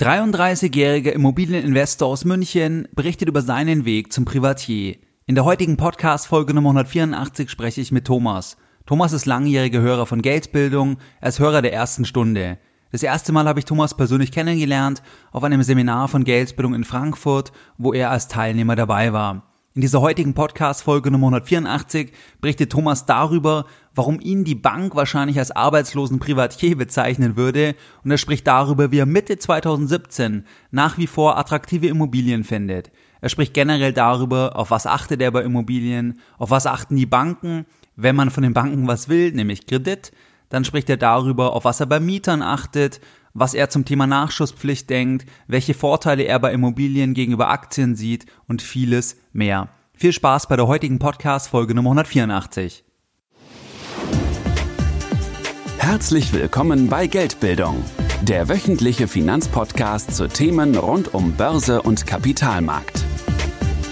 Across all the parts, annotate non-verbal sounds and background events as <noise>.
33-jähriger Immobilieninvestor aus München berichtet über seinen Weg zum Privatier. In der heutigen Podcast-Folge Nummer 184 spreche ich mit Thomas. Thomas ist langjähriger Hörer von Geldbildung, er ist Hörer der ersten Stunde. Das erste Mal habe ich Thomas persönlich kennengelernt auf einem Seminar von Geldbildung in Frankfurt, wo er als Teilnehmer dabei war. In dieser heutigen Podcast-Folge Nummer 184 berichtet Thomas darüber, warum ihn die Bank wahrscheinlich als arbeitslosen Privatier bezeichnen würde und er spricht darüber, wie er Mitte 2017 nach wie vor attraktive Immobilien findet. Er spricht generell darüber, auf was achtet er bei Immobilien, auf was achten die Banken, wenn man von den Banken was will, nämlich Kredit. Dann spricht er darüber, auf was er bei Mietern achtet, was er zum Thema Nachschusspflicht denkt, welche Vorteile er bei Immobilien gegenüber Aktien sieht und vieles mehr. Viel Spaß bei der heutigen Podcast Folge Nummer 184. Herzlich willkommen bei Geldbildung, der wöchentliche Finanzpodcast zu Themen rund um Börse und Kapitalmarkt.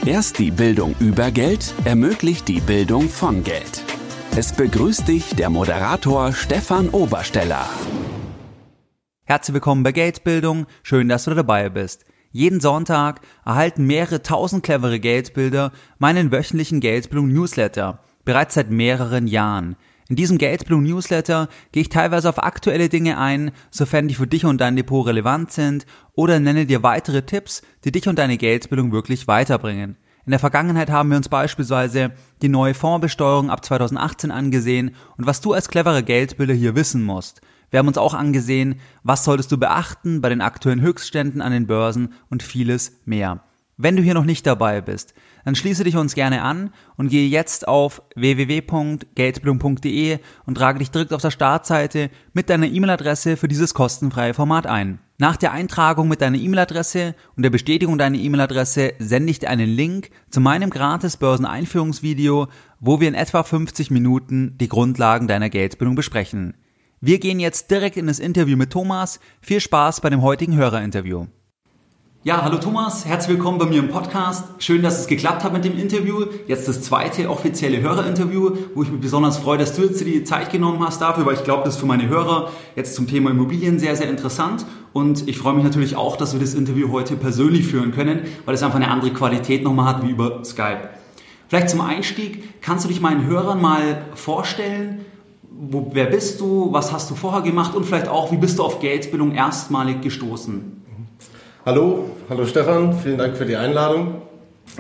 Erst die Bildung über Geld ermöglicht die Bildung von Geld. Es begrüßt dich der Moderator Stefan Obersteller. Herzlich willkommen bei Geldbildung, schön, dass du dabei bist. Jeden Sonntag erhalten mehrere tausend clevere Geldbilder meinen wöchentlichen Geldbildung Newsletter, bereits seit mehreren Jahren. In diesem Geldbildung Newsletter gehe ich teilweise auf aktuelle Dinge ein, sofern die für dich und dein Depot relevant sind, oder nenne dir weitere Tipps, die dich und deine Geldbildung wirklich weiterbringen. In der Vergangenheit haben wir uns beispielsweise die neue Fondsbesteuerung ab 2018 angesehen und was du als cleverer Geldbilder hier wissen musst. Wir haben uns auch angesehen, was solltest du beachten bei den aktuellen Höchstständen an den Börsen und vieles mehr. Wenn du hier noch nicht dabei bist, dann schließe dich uns gerne an und gehe jetzt auf www.geldbildung.de und trage dich direkt auf der Startseite mit deiner E-Mail-Adresse für dieses kostenfreie Format ein. Nach der Eintragung mit deiner E-Mail-Adresse und der Bestätigung deiner E-Mail-Adresse sende ich dir einen Link zu meinem gratis Börseneinführungsvideo, wo wir in etwa 50 Minuten die Grundlagen deiner Geldbildung besprechen. Wir gehen jetzt direkt in das Interview mit Thomas. Viel Spaß bei dem heutigen Hörerinterview. Ja, hallo Thomas, herzlich willkommen bei mir im Podcast. Schön, dass es geklappt hat mit dem Interview. Jetzt das zweite offizielle Hörerinterview, wo ich mich besonders freue, dass du jetzt die Zeit genommen hast dafür, weil ich glaube, das ist für meine Hörer jetzt zum Thema Immobilien sehr, sehr interessant. Und ich freue mich natürlich auch, dass wir das Interview heute persönlich führen können, weil es einfach eine andere Qualität nochmal hat wie über Skype. Vielleicht zum Einstieg, kannst du dich meinen Hörern mal vorstellen, wo, wer bist du, was hast du vorher gemacht und vielleicht auch, wie bist du auf Geldbildung erstmalig gestoßen? Hallo, hallo Stefan, vielen Dank für die Einladung.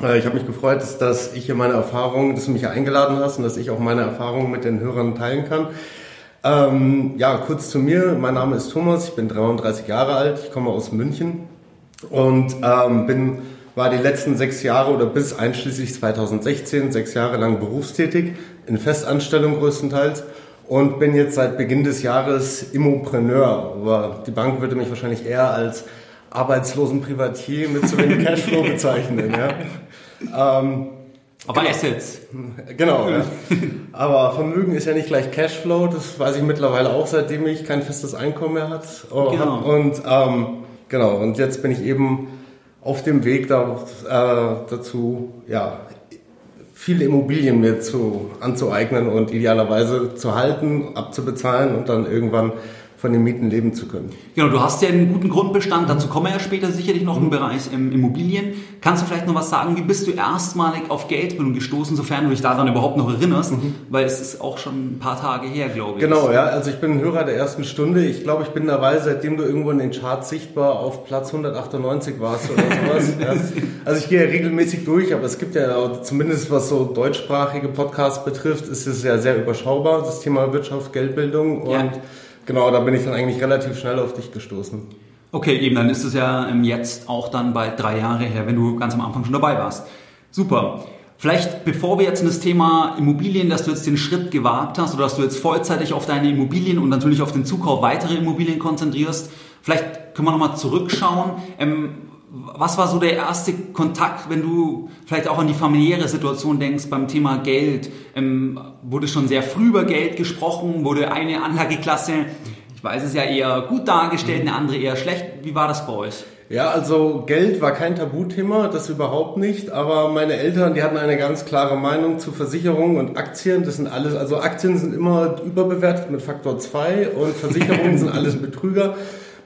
Äh, ich habe mich gefreut, dass ich hier meine Erfahrungen, dass du mich hier eingeladen hast und dass ich auch meine Erfahrungen mit den Hörern teilen kann. Ähm, ja, kurz zu mir. Mein Name ist Thomas, ich bin 33 Jahre alt, ich komme aus München und ähm, bin, war die letzten sechs Jahre oder bis einschließlich 2016 sechs Jahre lang berufstätig, in Festanstellung größtenteils und bin jetzt seit Beginn des Jahres Immopreneur. Aber die Bank würde mich wahrscheinlich eher als arbeitslosen Privatier mit zu wenig <laughs> Cashflow bezeichnen. Ja. Ähm, aber genau. Assets. Genau. Ja. <laughs> Aber Vermögen ist ja nicht gleich Cashflow. Das weiß ich mittlerweile auch, seitdem ich kein festes Einkommen mehr hat. Oh, genau. Und ähm, genau. Und jetzt bin ich eben auf dem Weg da, äh, dazu, ja, viele Immobilien mir zu, anzueignen und idealerweise zu halten, abzubezahlen und dann irgendwann von den Mieten leben zu können. Genau, du hast ja einen guten Grundbestand, dazu kommen wir ja später sicherlich noch im Bereich ähm, Immobilien. Kannst du vielleicht noch was sagen, wie bist du erstmalig auf Geldbildung gestoßen, sofern du dich daran überhaupt noch erinnerst, mhm. weil es ist auch schon ein paar Tage her, glaube ich. Genau, ja, also ich bin Hörer der ersten Stunde. Ich glaube, ich bin dabei, seitdem du irgendwo in den Charts sichtbar auf Platz 198 warst oder sowas. <laughs> ja. Also ich gehe ja regelmäßig durch, aber es gibt ja zumindest was so deutschsprachige Podcasts betrifft, ist es ja sehr überschaubar, das Thema Wirtschaft, Geldbildung und ja Genau, da bin ich dann eigentlich relativ schnell auf dich gestoßen. Okay, eben, dann ist es ja jetzt auch dann bald drei Jahre her, wenn du ganz am Anfang schon dabei warst. Super. Vielleicht bevor wir jetzt in das Thema Immobilien, dass du jetzt den Schritt gewagt hast oder dass du jetzt vollzeitig auf deine Immobilien und natürlich auf den Zukauf weiterer Immobilien konzentrierst, vielleicht können wir nochmal zurückschauen. Ähm, was war so der erste Kontakt, wenn du vielleicht auch an die familiäre Situation denkst beim Thema Geld? Ähm, wurde schon sehr früh über Geld gesprochen? Wurde eine Anlageklasse, ich weiß es ja eher gut dargestellt, eine andere eher schlecht? Wie war das bei euch? Ja, also Geld war kein Tabuthema, das überhaupt nicht. Aber meine Eltern, die hatten eine ganz klare Meinung zu Versicherungen und Aktien. Das sind alles, also Aktien sind immer überbewertet mit Faktor 2 und Versicherungen <laughs> sind alles Betrüger.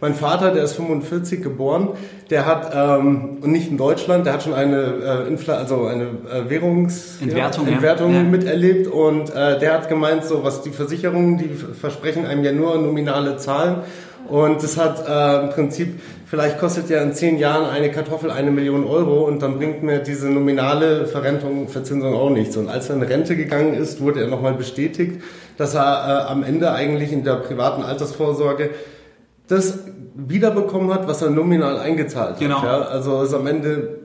Mein Vater, der ist 45 geboren, der hat, ähm, und nicht in Deutschland, der hat schon eine, äh, Infl also eine äh, Währungs Entwertung, ja, Entwertung ja. miterlebt und äh, der hat gemeint, so was die Versicherungen, die versprechen einem ja nur nominale Zahlen und das hat äh, im Prinzip, vielleicht kostet ja in zehn Jahren eine Kartoffel eine Million Euro und dann bringt mir diese nominale Verrentung, Verzinsung auch nichts. Und als er in Rente gegangen ist, wurde er nochmal bestätigt, dass er äh, am Ende eigentlich in der privaten Altersvorsorge das wiederbekommen hat, was er nominal eingezahlt genau. hat. Ja? Also ist am Ende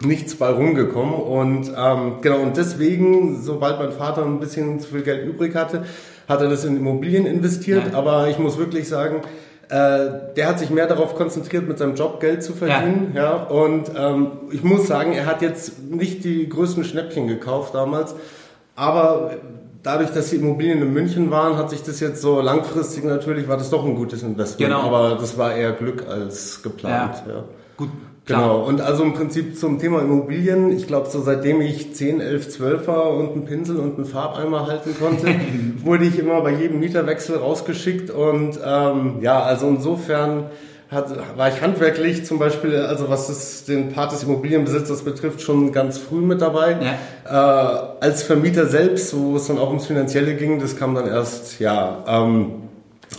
nichts bei rumgekommen und ähm, genau und deswegen, sobald mein Vater ein bisschen zu viel Geld übrig hatte, hat er das in Immobilien investiert. Ja. Aber ich muss wirklich sagen, äh, der hat sich mehr darauf konzentriert, mit seinem Job Geld zu verdienen. Ja. ja und ähm, ich muss sagen, er hat jetzt nicht die größten Schnäppchen gekauft damals, aber dadurch, dass die Immobilien in München waren, hat sich das jetzt so langfristig natürlich war das doch ein gutes Investment. Genau. Aber das war eher Glück als geplant. Ja. ja. Gut, Genau, und also im Prinzip zum Thema Immobilien, ich glaube, so seitdem ich 10, 11, 12 war und einen Pinsel und einen Farbeimer halten konnte, <laughs> wurde ich immer bei jedem Mieterwechsel rausgeschickt und ähm, ja, also insofern hat, war ich handwerklich zum Beispiel, also was das, den Part des Immobilienbesitzers betrifft, schon ganz früh mit dabei. Ja. Äh, als Vermieter selbst, wo es dann auch ums Finanzielle ging, das kam dann erst, ja, ähm,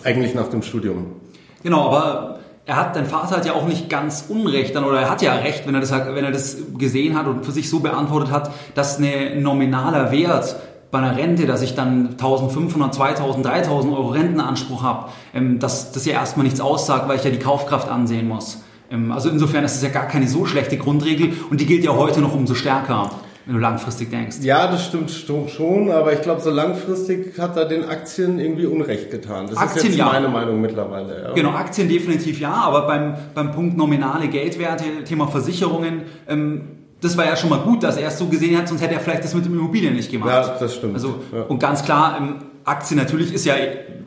eigentlich nach dem Studium. Genau, aber er hat, dein Vater hat ja auch nicht ganz Unrecht dann, oder er hat ja Recht, wenn er das, wenn er das gesehen hat und für sich so beantwortet hat, dass ein nominaler Wert bei einer Rente, dass ich dann 1500, 2000, 3000 Euro Rentenanspruch habe, ähm, dass das ja erstmal nichts aussagt, weil ich ja die Kaufkraft ansehen muss. Ähm, also insofern ist es ja gar keine so schlechte Grundregel und die gilt ja heute noch umso stärker wenn du langfristig denkst. Ja, das stimmt schon, aber ich glaube, so langfristig hat er den Aktien irgendwie Unrecht getan. Das Aktien, ist jetzt ja. meine Meinung mittlerweile. Ja. Genau, Aktien definitiv ja, aber beim, beim Punkt nominale Geldwerte, Thema Versicherungen, ähm, das war ja schon mal gut, dass er es so gesehen hat, sonst hätte er vielleicht das mit dem Immobilien nicht gemacht. Ja, das stimmt. Also, ja. Und ganz klar, ähm, Aktien natürlich ist ja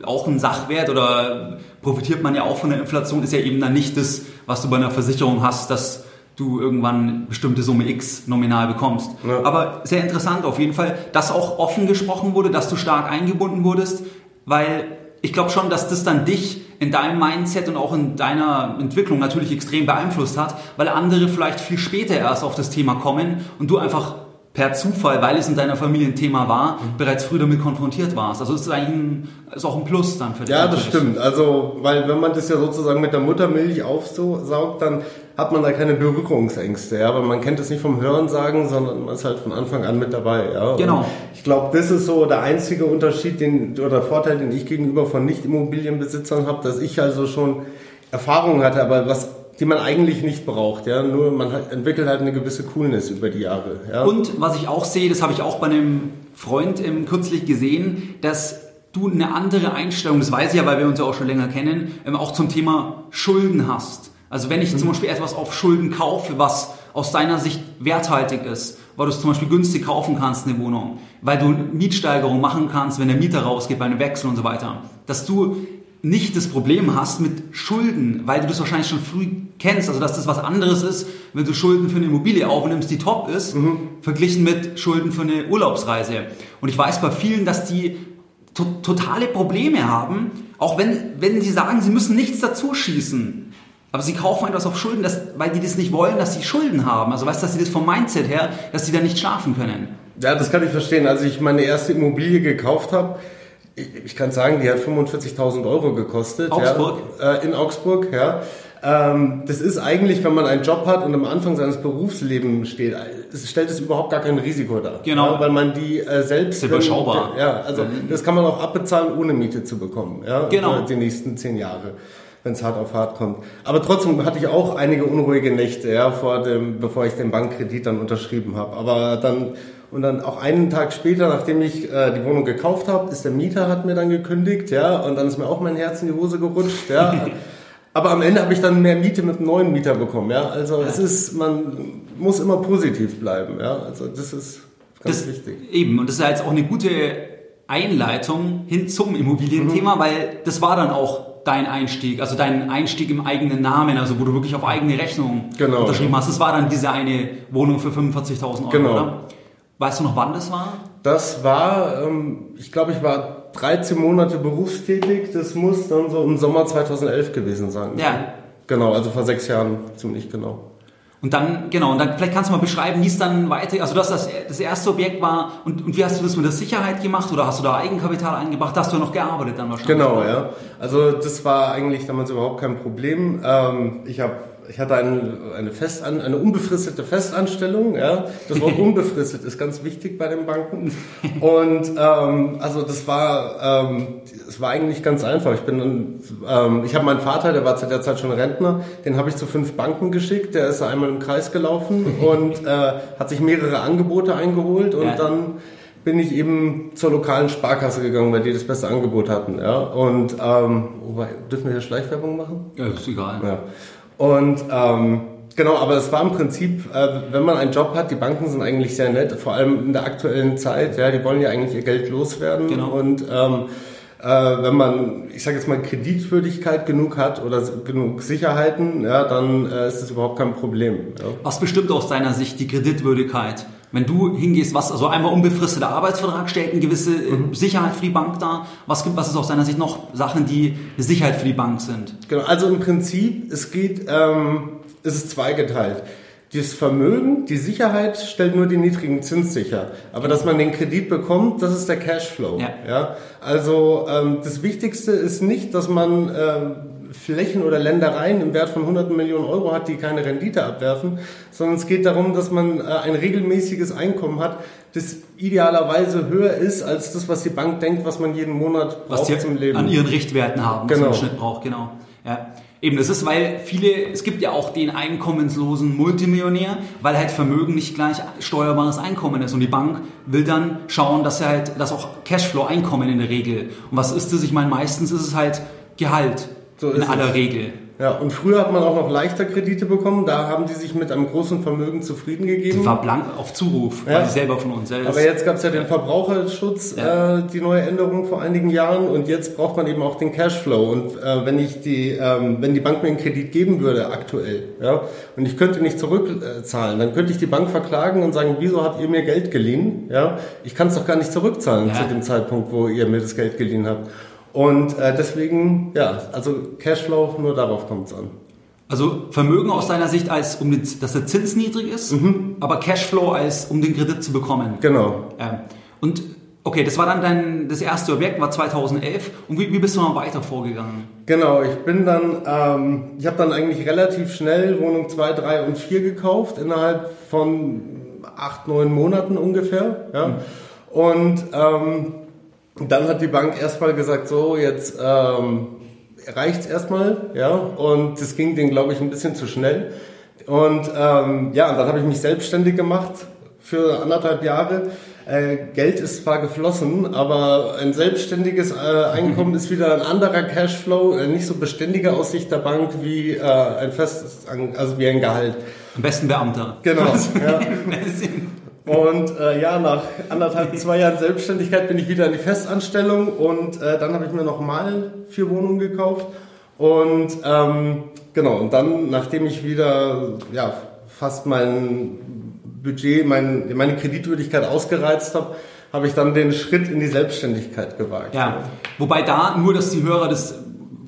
auch ein Sachwert oder profitiert man ja auch von der Inflation, ist ja eben dann nicht das, was du bei einer Versicherung hast, dass du irgendwann bestimmte Summe X nominal bekommst. Ja. Aber sehr interessant auf jeden Fall, dass auch offen gesprochen wurde, dass du stark eingebunden wurdest, weil ich glaube schon, dass das dann dich in deinem Mindset und auch in deiner Entwicklung natürlich extrem beeinflusst hat, weil andere vielleicht viel später erst auf das Thema kommen und du einfach per Zufall, weil es in deiner Familie ein Thema war, mhm. bereits früh damit konfrontiert warst. Also es ist eigentlich ein, ist auch ein Plus dann für dich. Ja, das stimmt. Also, weil wenn man das ja sozusagen mit der Muttermilch aufsaugt, dann hat man da keine Berührungsängste, ja, weil man kennt es nicht vom Hören sagen, sondern man ist halt von Anfang an mit dabei, ja. Genau. Und ich glaube, das ist so der einzige Unterschied, den oder Vorteil, den ich gegenüber von Nicht-Immobilienbesitzern habe, dass ich also schon Erfahrung hatte, aber was die man eigentlich nicht braucht. Ja? Nur man hat, entwickelt halt eine gewisse Coolness über die Jahre. Ja? Und was ich auch sehe, das habe ich auch bei einem Freund ähm, kürzlich gesehen, dass du eine andere Einstellung, das weiß ich ja, weil wir uns ja auch schon länger kennen, ähm, auch zum Thema Schulden hast. Also wenn ich mhm. zum Beispiel etwas auf Schulden kaufe, was aus deiner Sicht werthaltig ist, weil du es zum Beispiel günstig kaufen kannst, eine Wohnung, weil du Mietsteigerung machen kannst, wenn der Mieter rausgeht bei einem Wechsel und so weiter, dass du nicht das Problem hast mit Schulden, weil du das wahrscheinlich schon früh kennst, also dass das was anderes ist, wenn du Schulden für eine Immobilie aufnimmst, die top ist, mhm. verglichen mit Schulden für eine Urlaubsreise. Und ich weiß bei vielen, dass die to totale Probleme haben, auch wenn, wenn sie sagen, sie müssen nichts dazu schießen. Aber sie kaufen etwas auf Schulden, dass, weil die das nicht wollen, dass sie Schulden haben. Also weißt du, dass sie das vom Mindset her, dass sie da nicht schlafen können. Ja, das kann ich verstehen. Als ich meine erste Immobilie gekauft habe, ich, ich kann sagen, die hat 45.000 Euro gekostet. Augsburg? Ja, äh, in Augsburg, ja. Ähm, das ist eigentlich, wenn man einen Job hat und am Anfang seines Berufslebens steht, es stellt es überhaupt gar kein Risiko dar. Genau. Ja, weil man die äh, selbst... Das ist überschaubar. Wenn, ja, also mhm. das kann man auch abbezahlen, ohne Miete zu bekommen. Ja, genau. Die nächsten zehn Jahre wenn es hart auf hart kommt. Aber trotzdem hatte ich auch einige unruhige Nächte, ja, vor dem, bevor ich den Bankkredit dann unterschrieben habe. Aber dann und dann auch einen Tag später, nachdem ich äh, die Wohnung gekauft habe, ist der Mieter hat mir dann gekündigt, ja, und dann ist mir auch mein Herz in die Hose gerutscht, ja. <laughs> Aber am Ende habe ich dann mehr Miete mit einem neuen Mieter bekommen, ja. Also es ist, man muss immer positiv bleiben, ja. Also das ist ganz das, wichtig. Eben, und das ist ja jetzt auch eine gute Einleitung hin zum Immobilienthema, mhm. weil das war dann auch dein Einstieg, also dein Einstieg im eigenen Namen, also wo du wirklich auf eigene Rechnung genau. unterschrieben hast. Das war dann diese eine Wohnung für 45.000 Euro, genau. oder? Weißt du noch, wann das war? Das war, ähm, ich glaube, ich war 13 Monate berufstätig. Das muss dann so im Sommer 2011 gewesen sein. Ja. Genau, also vor sechs Jahren ziemlich genau. Und dann, genau, und dann vielleicht kannst du mal beschreiben, wie es dann weiter, also das, das, das erste Objekt war, und, und wie hast du das mit der Sicherheit gemacht oder hast du da Eigenkapital eingebracht? Da hast du noch gearbeitet dann wahrscheinlich. Genau, oder? ja. Also das war eigentlich damals überhaupt kein Problem. Ähm, ich habe ich hatte eine, eine, Festan eine unbefristete Festanstellung. Ja. Das Wort <laughs> unbefristet ist ganz wichtig bei den Banken. Und ähm, also das war, ähm, das war eigentlich ganz einfach. Ich bin, ähm, ich habe meinen Vater, der war zu der Zeit schon Rentner, den habe ich zu fünf Banken geschickt. Der ist einmal im Kreis gelaufen <laughs> und äh, hat sich mehrere Angebote eingeholt und ja. dann bin ich eben zur lokalen Sparkasse gegangen, weil die das beste Angebot hatten. Ja. Und ähm, dürfen wir hier Schleichwerbung machen? Ja, ist egal. Ja. Und ähm, genau, aber es war im Prinzip, äh, wenn man einen Job hat, die Banken sind eigentlich sehr nett, vor allem in der aktuellen Zeit. Ja, die wollen ja eigentlich ihr Geld loswerden Genau. und ähm, äh, wenn man, ich sage jetzt mal, Kreditwürdigkeit genug hat oder genug Sicherheiten, ja, dann äh, ist das überhaupt kein Problem. Ja. Was bestimmt aus deiner Sicht die Kreditwürdigkeit? Wenn du hingehst, was, also einmal unbefristeter Arbeitsvertrag stellt eine gewisse äh, Mhm. Sicherheit für die Bank dar. Was gibt, was ist aus deiner Sicht noch Sachen, die eine Sicherheit für die Bank sind? Genau, also im Prinzip, es geht, ähm, es ist zweigeteilt. Das Vermögen, die Sicherheit stellt nur die niedrigen Zins sicher. Aber dass man den Kredit bekommt, das ist der Cashflow. Ja. Ja? Also ähm, das Wichtigste ist nicht, dass man ähm, Flächen oder Ländereien im Wert von hunderten Millionen Euro hat, die keine Rendite abwerfen, sondern es geht darum, dass man äh, ein regelmäßiges Einkommen hat, das idealerweise höher ist als das, was die Bank denkt, was man jeden Monat was braucht die zum Leben. an ihren Richtwerten haben, was Genau. man im Schnitt braucht, genau. Ja. Eben, das ist, weil viele, es gibt ja auch den einkommenslosen Multimillionär, weil halt Vermögen nicht gleich steuerbares Einkommen ist. Und die Bank will dann schauen, dass er halt, dass auch Cashflow-Einkommen in der Regel. Und was ist das? Ich meine, meistens ist es halt Gehalt. So in aller es. Regel. Ja, und früher hat man auch noch leichter Kredite bekommen. Da haben die sich mit einem großen Vermögen zufrieden gegeben. War blank auf Zuruf, Ja. weil selber von uns. Das- Aber jetzt gab es ja den Verbraucherschutz, Ja. äh, die neue Änderung vor einigen Jahren und jetzt braucht man eben auch den Cashflow. Und äh, wenn ich die, ähm, wenn die Bank mir einen Kredit geben würde aktuell, ja, und ich könnte nicht zurückzahlen, dann könnte ich die Bank verklagen und sagen, wieso habt ihr mir Geld geliehen? Ja, ich kann es doch gar nicht zurückzahlen Ja. zu dem Zeitpunkt, wo ihr mir das Geld geliehen habt. Und äh, deswegen, ja, also Cashflow, nur darauf kommt es an. Also Vermögen aus deiner Sicht als, um den, dass der Zins niedrig ist, aber Cashflow als, um den Kredit zu bekommen. Genau. Ähm, und okay, das war dann dein, das erste Objekt, war 2011. Und wie, wie bist du noch weiter vorgegangen? Genau, ich bin dann, ähm, ich habe dann eigentlich relativ schnell Wohnung 2, 3 und 4 gekauft, innerhalb von acht, neun Monaten ungefähr. Ja. Und ähm, dann hat die Bank erstmal gesagt, so, jetzt ähm, reicht's erstmal, ja. Und das ging denen, glaube ich, ein bisschen zu schnell. Und ähm, ja, und dann habe ich mich selbstständig gemacht für anderthalb Jahre. Äh, Geld ist zwar geflossen, aber ein selbstständiges äh, Einkommen <laughs> ist wieder ein anderer Cashflow, äh, nicht so beständiger aus Sicht der Bank wie äh, ein festes, also wie ein Gehalt. Am besten Beamter. Genau. <laughs> ja. Und äh, ja, nach anderthalb, zwei Jahren Selbstständigkeit bin ich wieder in die Festanstellung und äh, dann habe ich mir nochmal vier Wohnungen gekauft. Und ähm, genau, und dann, nachdem ich wieder ja, fast mein Budget, mein, meine Kreditwürdigkeit ausgereizt habe, habe ich dann den Schritt in die Selbstständigkeit gewagt. Ja, wobei da nur, dass die Hörer das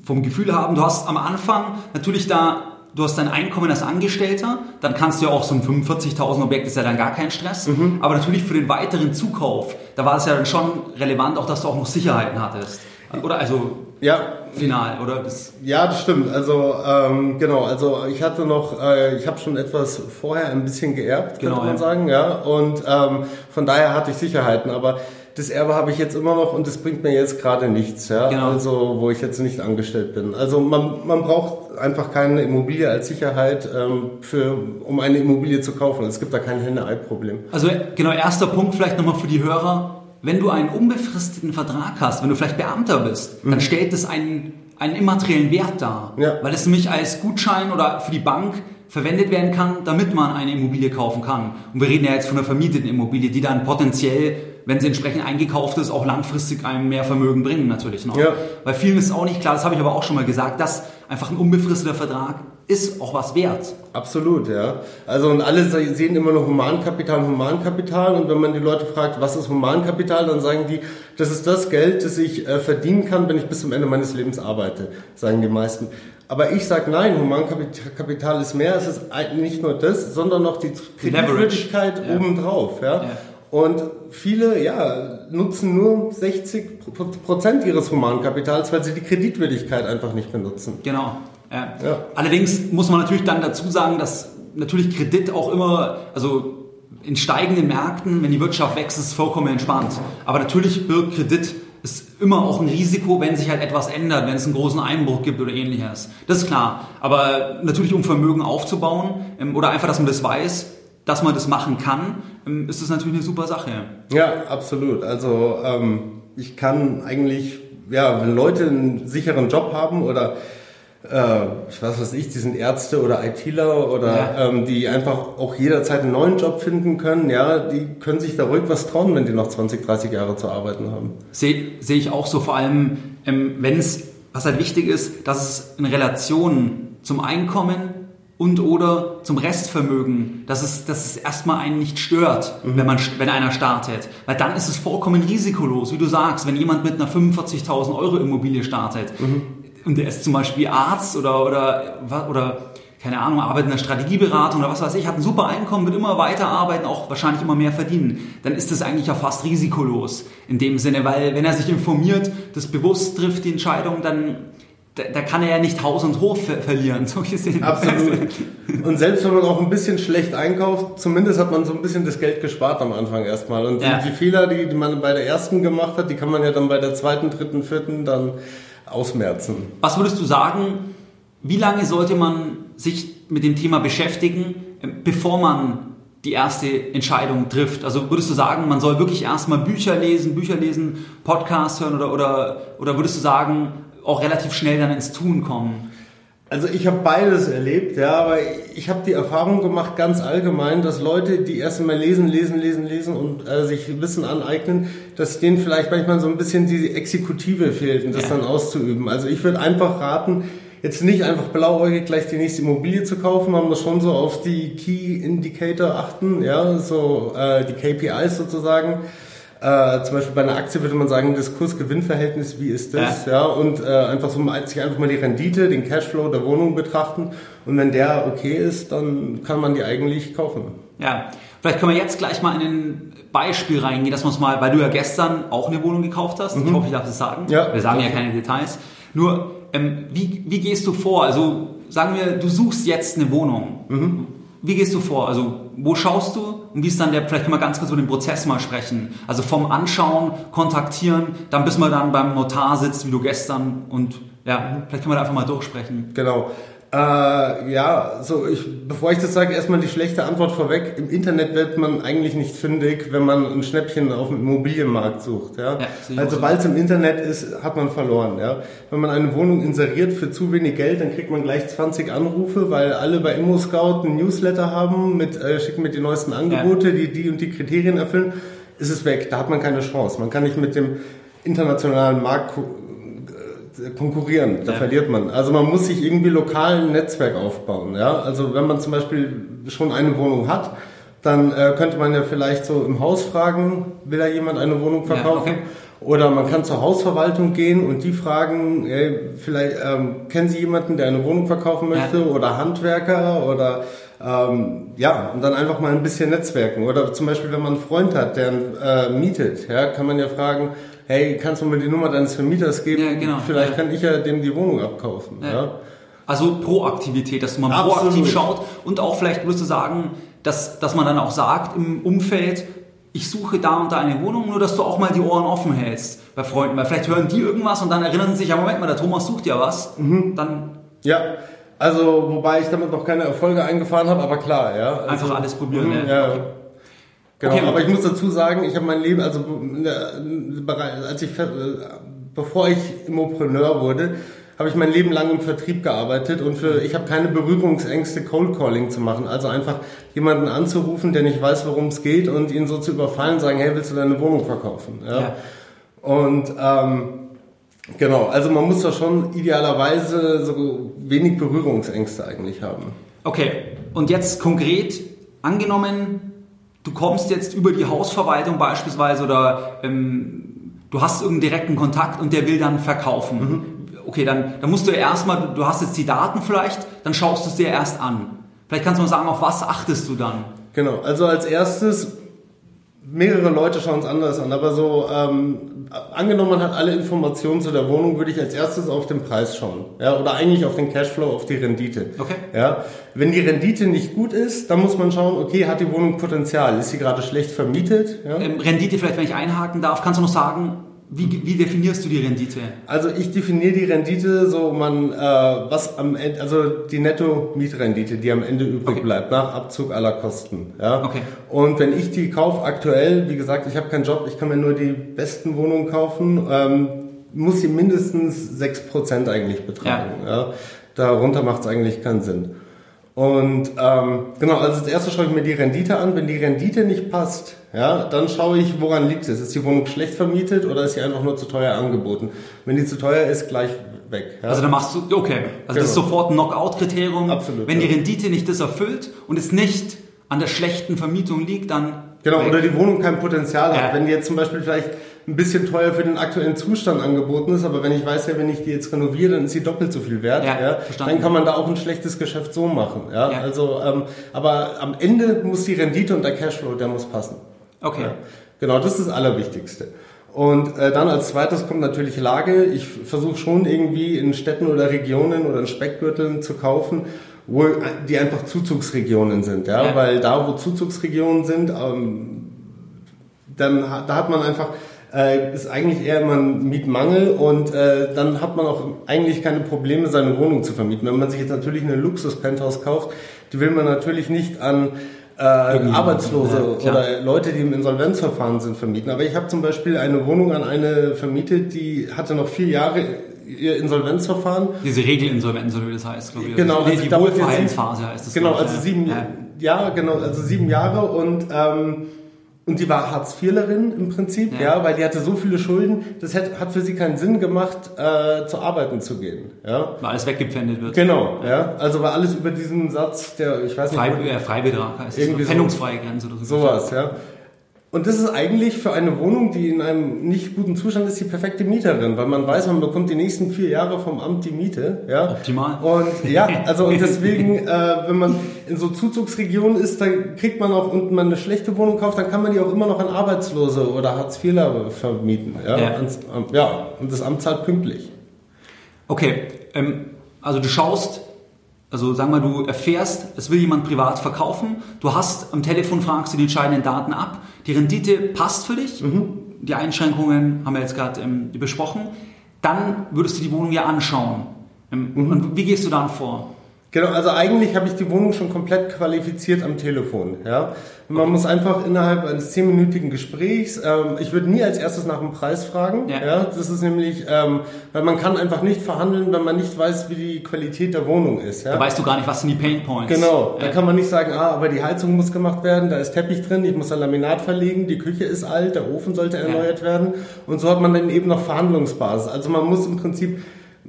vom Gefühl haben, du hast am Anfang natürlich da, du hast dein Einkommen als Angestellter, dann kannst du ja auch so ein 45.000 Objekt, ist ja dann gar kein Stress. Aber natürlich für den weiteren Zukauf, da war es ja dann schon relevant, auch dass du auch noch Sicherheiten hattest. Oder also Ja, final, oder? Das, Ja, das stimmt. Also ähm, genau, also ich hatte noch, äh, ich habe schon etwas vorher ein bisschen geerbt, könnte Genau, man ja. sagen, ja. Und ähm, von daher hatte ich Sicherheiten, aber das Erbe habe ich jetzt immer noch und das bringt mir jetzt gerade nichts, ja. Genau. Also wo ich jetzt nicht angestellt bin. Also man, man braucht einfach keine Immobilie als Sicherheit, ähm, für, um eine Immobilie zu kaufen. Es gibt da kein Henne-Ei-Problem. Also genau, erster Punkt vielleicht nochmal für die Hörer. Wenn du einen unbefristeten Vertrag hast, wenn du vielleicht Beamter bist, dann stellt es einen, einen immateriellen Wert dar. Ja. Weil es nämlich als Gutschein oder für die Bank verwendet werden kann, damit man eine Immobilie kaufen kann. Und wir reden ja jetzt von einer vermieteten Immobilie, die dann potenziell wenn sie entsprechend eingekauft ist, auch langfristig einem mehr Vermögen bringen natürlich noch. Ja. Bei vielen ist es auch nicht klar, das habe ich aber auch schon mal gesagt, dass einfach ein unbefristeter Vertrag ist auch was wert. Absolut, ja. Also und alle sehen immer nur Humankapital, Humankapital und wenn man die Leute fragt, was ist Humankapital, dann sagen die, das ist das Geld, das ich äh, verdienen kann, wenn ich bis zum Ende meines Lebens arbeite, sagen die meisten. Aber ich sage nein, Humankapital ist mehr, es ist nicht nur das, sondern noch die Kreditwürdigkeit obendrauf. Ja? ja. Und viele ja, nutzen nur 60 Prozent ihres Humankapitals, weil sie die Kreditwürdigkeit einfach nicht benutzen. Genau. Ja. ja. Allerdings muss man natürlich dann dazu sagen, dass natürlich Kredit auch immer, also in steigenden Märkten, wenn die Wirtschaft wächst, ist es vollkommen entspannt. Aber natürlich birgt Kredit ist immer auch ein Risiko, wenn sich halt etwas ändert, wenn es einen großen Einbruch gibt oder ähnliches. Das ist klar. Aber natürlich, um Vermögen aufzubauen ähm, oder einfach, dass man das weiß, dass man das machen kann, ähm, ist das natürlich eine super Sache. Ja, absolut. Also ähm, ich kann eigentlich, ja, wenn Leute einen sicheren Job haben oder äh, ich weiß was ich, die sind Ärzte oder ITler oder ja. ähm, die einfach auch jederzeit einen neuen Job finden können, ja, die können sich da ruhig was trauen, wenn die noch 20, 30 Jahre zu arbeiten haben. Sehe seh ich auch so, vor allem, ähm, wenn es, was halt wichtig ist, dass es in Relation zum Einkommen und oder zum Restvermögen, dass es, dass es erstmal einen nicht stört, mhm. wenn, man, wenn einer startet. Weil dann ist es vollkommen risikolos, wie du sagst, wenn jemand mit einer 45.000 Euro Immobilie startet. Mhm und der ist zum Beispiel Arzt oder, oder, oder keine Ahnung, arbeitet in der Strategieberatung oder was weiß ich, hat ein super Einkommen, wird immer weiter arbeiten, auch wahrscheinlich immer mehr verdienen, dann ist das eigentlich ja fast risikolos in dem Sinne, weil wenn er sich informiert, das bewusst trifft die Entscheidung, dann da, da kann er ja nicht Haus und Hof ver verlieren, so gesehen. Absolut. <laughs> Und selbst wenn man auch ein bisschen schlecht einkauft, zumindest hat man so ein bisschen das Geld gespart am Anfang erstmal. Und ja. die, Fehler, die, die man bei der ersten gemacht hat, die kann man ja dann bei der zweiten, dritten, vierten dann ausmerzen. Was würdest du sagen, wie lange sollte man sich mit dem Thema beschäftigen, äh, bevor man die erste Entscheidung trifft? Also würdest du sagen, man soll wirklich erstmal Bücher lesen, Bücher lesen, Podcasts hören oder, oder, oder würdest du sagen, auch relativ schnell dann ins Tun kommen? Also ich habe beides erlebt, ja, aber ich habe die Erfahrung gemacht, ganz allgemein, dass Leute, die erst einmal lesen, lesen, lesen, lesen und äh, sich Wissen aneignen, dass denen vielleicht manchmal so ein bisschen die Exekutive fehlt, um das ja. dann auszuüben. Also ich würde einfach raten, jetzt nicht einfach blauäugig gleich die nächste Immobilie zu kaufen, man muss schon so auf die Key Indicator achten, ja, so äh, die KPIs sozusagen äh, zum Beispiel bei einer Aktie würde man sagen, das Kurs-Gewinn-Verhältnis, wie ist das? Ja. ja und äh, einfach so sich einfach mal die Rendite, den Cashflow der Wohnung betrachten. Und wenn der okay ist, dann kann man die eigentlich kaufen. Ja, vielleicht können wir jetzt gleich mal in ein Beispiel reingehen, dass wir uns mal, weil du ja gestern auch eine Wohnung gekauft hast. Mhm. Ich hoffe, ich darf es sagen. Ja. Wir sagen ja keine Details. Nur, ähm, wie, wie gehst du vor? Also sagen wir, du suchst jetzt eine Wohnung. Mhm. Wie gehst du vor? Also wo schaust du und wie ist dann der, vielleicht können wir ganz kurz über den Prozess mal sprechen. Also vom Anschauen, kontaktieren, dann bis man dann beim Notar sitzt, wie du gestern und ja, vielleicht können wir da einfach mal durchsprechen. Genau. Äh, ja, so ich, bevor ich das sage, erstmal die schlechte Antwort vorweg. Im Internet wird man eigentlich nicht fündig, wenn man ein Schnäppchen auf dem Immobilienmarkt sucht. Ja? ja also sobald es im Internet ist, hat man verloren. Ja? Wenn man eine Wohnung inseriert für zu wenig Geld, dann kriegt man gleich 20 Anrufe, weil alle bei ImmoScout ein Newsletter haben, mit äh, schicken mit die neuesten Angebote, ja. die die und die Kriterien erfüllen. Ist es weg. Da hat man keine Chance. Man kann nicht mit dem internationalen Markt konkurrieren, da ja. verliert man. Also man muss sich irgendwie lokal ein Netzwerk aufbauen. Ja? Also wenn man zum Beispiel schon eine Wohnung hat, dann äh, könnte man ja vielleicht so im Haus fragen, will da jemand eine Wohnung verkaufen? Ja, okay. Oder man kann zur Hausverwaltung gehen und die fragen, ey, vielleicht ähm, kennen Sie jemanden, der eine Wohnung verkaufen möchte? Ja. Oder Handwerker oder ähm, ja, und dann einfach mal ein bisschen netzwerken. Oder zum Beispiel, wenn man einen Freund hat, der äh, mietet, ja, kann man ja fragen, hey, kannst du mir die Nummer deines Vermieters geben? Ja, genau. Vielleicht ja. kann ich ja dem die Wohnung abkaufen. Ja. Also Proaktivität, dass man Absolut. proaktiv schaut und auch vielleicht würdest du sagen, dass, dass man dann auch sagt im Umfeld, ich suche da und da eine Wohnung, nur dass du auch mal die Ohren offen hältst bei Freunden, weil vielleicht hören die irgendwas und dann erinnern sie sich, ja Moment mal, der Thomas sucht ja was, mhm. dann... Ja, also wobei ich damit noch keine Erfolge eingefahren habe, aber klar, ja. Also, Einfach alles probieren, mh, ja. Okay. Genau, okay. aber ich muss dazu sagen, ich habe mein Leben, also als ich, bevor ich Immopreneur wurde, habe ich mein Leben lang im Vertrieb gearbeitet und für, ich habe keine Berührungsängste, Cold Calling zu machen. Also einfach jemanden anzurufen, der nicht weiß, worum es geht und ihn so zu überfallen, sagen, hey, willst du deine Wohnung verkaufen? Ja. ja. Und ähm, genau, also man muss da schon idealerweise so wenig Berührungsängste eigentlich haben. Okay, und jetzt konkret angenommen, du kommst jetzt über die Hausverwaltung beispielsweise oder ähm, du hast irgendeinen direkten Kontakt und der will dann verkaufen. Mhm. Okay, dann, dann musst du erstmal, du hast jetzt die Daten vielleicht, dann schaust du es dir erst an. Vielleicht kannst du mal sagen, auf was achtest du dann? Genau, also als erstes mehrere Leute schauen es anders an, aber so ähm, angenommen man hat alle Informationen zu der Wohnung, würde ich als erstes auf den Preis schauen, ja, oder eigentlich auf den Cashflow, auf die Rendite. Okay. Ja, wenn die Rendite nicht gut ist, dann muss man schauen, okay, hat die Wohnung Potenzial, ist sie gerade schlecht vermietet? Ja? Ähm, Rendite vielleicht, wenn ich einhaken darf, kannst du noch sagen, wie, wie, definierst du die Rendite? Also ich definiere die Rendite so, man äh, was am Ende, also die Netto-Mietrendite, die am Ende übrig okay. bleibt nach Abzug aller Kosten. Ja. Okay. Und wenn ich die kaufe aktuell, wie gesagt, ich habe keinen Job, ich kann mir nur die besten Wohnungen kaufen, ähm, muss sie mindestens 6% eigentlich betragen. Ja. ja. Darunter macht es eigentlich keinen Sinn. Und ähm, genau, also als erstes schaue ich mir die Rendite an. Wenn die Rendite nicht passt, ja, dann schaue ich, woran liegt es. Ist die Wohnung schlecht vermietet oder ist sie einfach nur zu teuer angeboten? Wenn die zu teuer ist, gleich weg. Ja? Also dann machst du, okay, also genau. das ist genau. sofort ein Knockout-Kriterium. Absolut. Wenn ja. die Rendite nicht das erfüllt und es nicht an der schlechten Vermietung liegt, dann Genau, weg. oder die Wohnung kein Potenzial hat. Wenn die jetzt zum Beispiel vielleicht ein bisschen teuer für den aktuellen Zustand angeboten ist, aber wenn ich weiß, ja, wenn ich die jetzt renoviere, dann ist sie doppelt so viel wert. Ja, ja, dann kann man da auch ein schlechtes Geschäft so machen. Ja, ja. also, ähm, aber am Ende muss die Rendite und der Cashflow, der muss passen. Okay. Ja. Genau, das ist das Allerwichtigste. Und äh, dann als zweites kommt natürlich Lage. Ich versuche schon irgendwie in Städten oder Regionen oder in Speckgürteln zu kaufen, wo die einfach Zuzugsregionen sind, ja, ja. weil da, wo Zuzugsregionen sind, ähm, dann da hat man einfach äh, ist eigentlich eher immer ein Mietmangel und äh, dann hat man auch eigentlich keine Probleme, seine Wohnung zu vermieten. Wenn man sich jetzt natürlich eine Luxus-Penthouse kauft, die will man natürlich nicht an äh, Arbeitslose ja, oder Leute, die im Insolvenzverfahren sind, vermieten. Aber ich habe zum Beispiel eine Wohnung an eine vermietet, die hatte noch vier Jahre ihr Insolvenzverfahren. Diese Regelinsolvenz, oder wie das heißt, glaube ich. Genau, also die Wohlverhaltensphase heißt das. Genau, also sieben, ja. ja. genau, also sieben Jahre und ähm, und die war Hartz-IVlerin im Prinzip, ja. ja. weil die hatte so viele Schulden, das hat, hat für sie keinen Sinn gemacht, äh, zu arbeiten zu gehen. Ja. Weil alles weggepfändet wird. Genau, ja. ja. Also war alles über diesen Satz, der, ich weiß nicht. Frei, äh, Freibetrag heißt irgendwie es. Pfändungsfreie Grenze oder so. Sowas, ja. Und das ist eigentlich für eine Wohnung, die in einem nicht guten Zustand ist, die perfekte Mieterin, weil man weiß, man bekommt die nächsten vier Jahre vom Amt die Miete. Ja? Optimal. Und ja, <laughs> also und deswegen, äh, wenn man in so Zuzugsregionen ist, dann kriegt man auch und man eine schlechte Wohnung kauft, dann kann man die auch immer noch an Arbeitslose oder Hartz-IVler vermieten. Ja? Ja. Und, ja, und das Amt zahlt pünktlich. Okay, ähm, also du schaust also sagen wir, du erfährst, es will jemand privat verkaufen, du hast am Telefon fragst du die entscheidenden Daten ab, die Rendite passt für dich, mhm. die Einschränkungen haben wir jetzt gerade ähm, besprochen, dann würdest du die Wohnung ja anschauen. Ähm, mhm. Und wie gehst du dann vor? Genau, also eigentlich habe ich die Wohnung schon komplett qualifiziert am Telefon. Ja? Man okay. muss einfach innerhalb eines zehnminütigen Gesprächs, ähm, ich würde nie als erstes nach dem Preis fragen. Ja. ja? Das ist nämlich, ähm, weil man kann einfach nicht verhandeln, wenn man nicht weiß, wie die Qualität der Wohnung ist. Ja? Da weißt du gar nicht, was sind die Pain Points. Genau, da kann man nicht sagen, ah, aber die Heizung muss gemacht werden, da ist Teppich drin, ich muss ein Laminat verlegen, die Küche ist alt, der Ofen sollte erneuert ja. werden. Und so hat man dann eben noch Verhandlungsbasis. Also man muss im Prinzip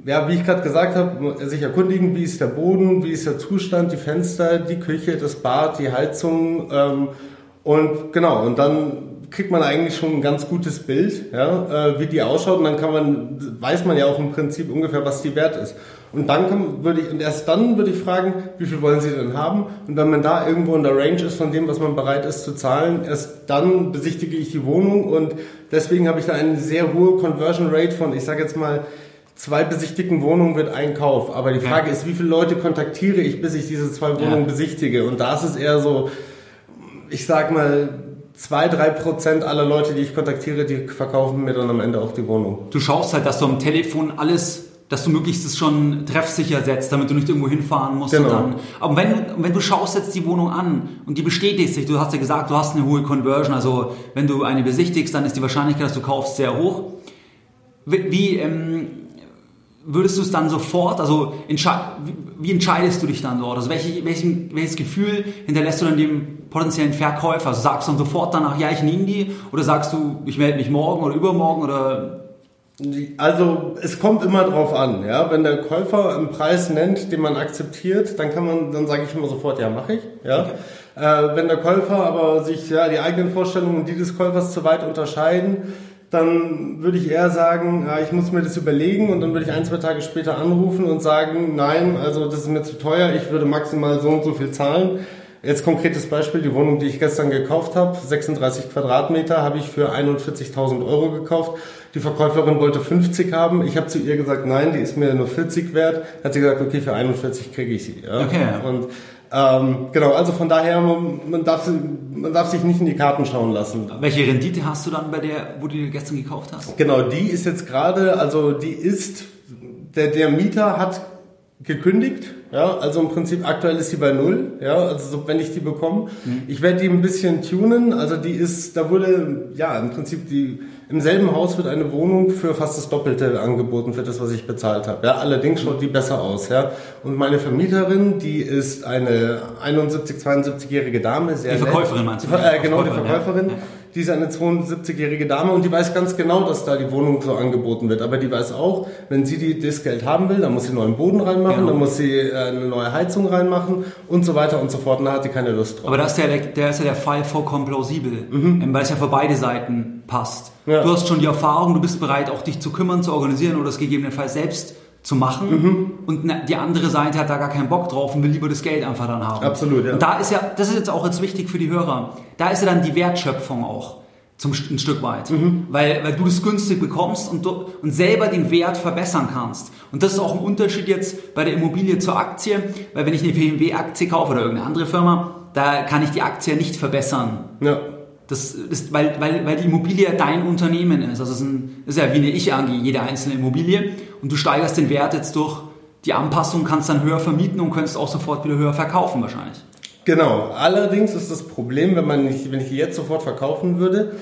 ja, wie ich gerade gesagt habe, sich erkundigen, wie ist der Boden, wie ist der Zustand, die Fenster, die Küche, das Bad, die Heizung ähm, und genau, und dann kriegt man eigentlich schon ein ganz gutes Bild, ja, äh, wie die ausschaut und dann kann man, weiß man ja auch im Prinzip ungefähr, was die wert ist. Und dann würde ich, und erst dann würde ich fragen, wie viel wollen Sie denn haben? Und wenn man da irgendwo in der Range ist von dem, was man bereit ist zu zahlen, erst dann besichtige ich die Wohnung und deswegen habe ich da eine sehr hohe Conversion Rate von, ich sage jetzt mal, zwei besichtigten Wohnungen wird ein Kauf. Aber die Frage ja. ist, wie viele Leute kontaktiere ich, bis ich diese zwei Wohnungen ja. besichtige? Und da ist es eher so, ich sag mal, zwei, drei Prozent aller Leute, die ich kontaktiere, die verkaufen mir dann am Ende auch die Wohnung. Du schaust halt, dass du am Telefon alles dass du möglichst es schon treffsicher setzt, damit du nicht irgendwo hinfahren musst. Genau. Dann, aber wenn du, wenn du schaust jetzt die Wohnung an und die bestätigt sich, du hast ja gesagt, du hast eine hohe Conversion, also wenn du eine besichtigst, dann ist die Wahrscheinlichkeit, dass du kaufst, sehr hoch. Wie, ähm, würdest du es dann sofort, also wie entscheidest du dich dann dort? Also welche, welchen, welches Gefühl hinterlässt du dann dem potenziellen Verkäufer? Also sagst du dann sofort danach, ja, ich nehme die? Oder sagst du, ich melde mich morgen oder übermorgen oder also es kommt immer drauf an, ja. Wenn der Käufer einen Preis nennt, den man akzeptiert, dann kann man, dann sage ich immer sofort, ja, mache ich, ja. Okay. Äh, wenn der Käufer aber sich ja die eigenen Vorstellungen und die des Käufers zu weit unterscheiden, dann würde ich eher sagen, ja, ich muss mir das überlegen und dann würde ich ein, zwei Tage später anrufen und sagen, nein, also das ist mir zu teuer, ich würde maximal so und so viel zahlen. Jetzt konkretes Beispiel, die Wohnung, die ich gestern gekauft habe, 36 Quadratmeter, habe ich für 41.000 Euro gekauft. Die Verkäuferin wollte 50 haben. Ich habe zu ihr gesagt, nein, die ist mir nur 40 wert. Hat sie gesagt, okay, für 41 kriege ich sie. Ja? Okay. Und ähm, genau, also von daher, man, man, darf, man darf sich nicht in die Karten schauen lassen. Welche Rendite hast du dann bei der, wo du die gestern gekauft hast? Genau, die ist jetzt gerade, also die ist, der, der Mieter hat gekündigt, ja, also im Prinzip aktuell ist sie bei null, ja, also so, wenn ich die bekomme. Mhm. Ich werde die ein bisschen tunen, also die ist, da wurde, ja, im Prinzip die, im selben Haus wird eine Wohnung für fast das Doppelte angeboten für das, was ich bezahlt habe. Ja, allerdings schaut die besser aus. Ja. Und meine Vermieterin, die ist eine 71, 72-jährige Dame. Sehr die Verkäuferin meinst du? Äh, genau, die Verkäuferin. Ja. Die ist eine 72-jährige Dame und die weiß ganz genau, dass da die Wohnung so angeboten wird. Aber die weiß auch, wenn sie die, das Geld haben will, dann muss sie einen neuen Boden reinmachen, genau. dann muss sie äh, eine neue Heizung reinmachen und so weiter und so fort. Und da hat sie keine Lust drauf. Aber da ist der, der, ist ja der Fall vollkommen plausibel, mhm. weil es ja für beide Seiten passt. Ja. Du hast schon die Erfahrung, du bist bereit, auch dich zu kümmern, zu organisieren oder es gegebenenfalls selbst zu machen mhm. und die andere Seite hat da gar keinen Bock drauf und will lieber das Geld einfach dann haben. Absolut, ja. Und da ist ja, das ist jetzt auch jetzt wichtig für die Hörer, da ist ja dann die Wertschöpfung auch zum, ein Stück weit, mhm. weil, weil du das günstig bekommst und, du, und selber den Wert verbessern kannst. Und das ist auch ein Unterschied jetzt bei der Immobilie zur Aktie, weil wenn ich eine BMW-Aktie kaufe oder irgendeine andere Firma, da kann ich die Aktie nicht verbessern. Ja. Das ist, weil, weil, weil die Immobilie dein Unternehmen ist. Also es ist, ein, ist ja wie eine Ich-AG, jede einzelne Immobilie. Und du steigerst den Wert jetzt durch die Anpassung, kannst dann höher vermieten und könntest auch sofort wieder höher verkaufen wahrscheinlich. Genau. Allerdings ist das Problem, wenn man nicht, wenn ich die jetzt sofort verkaufen würde,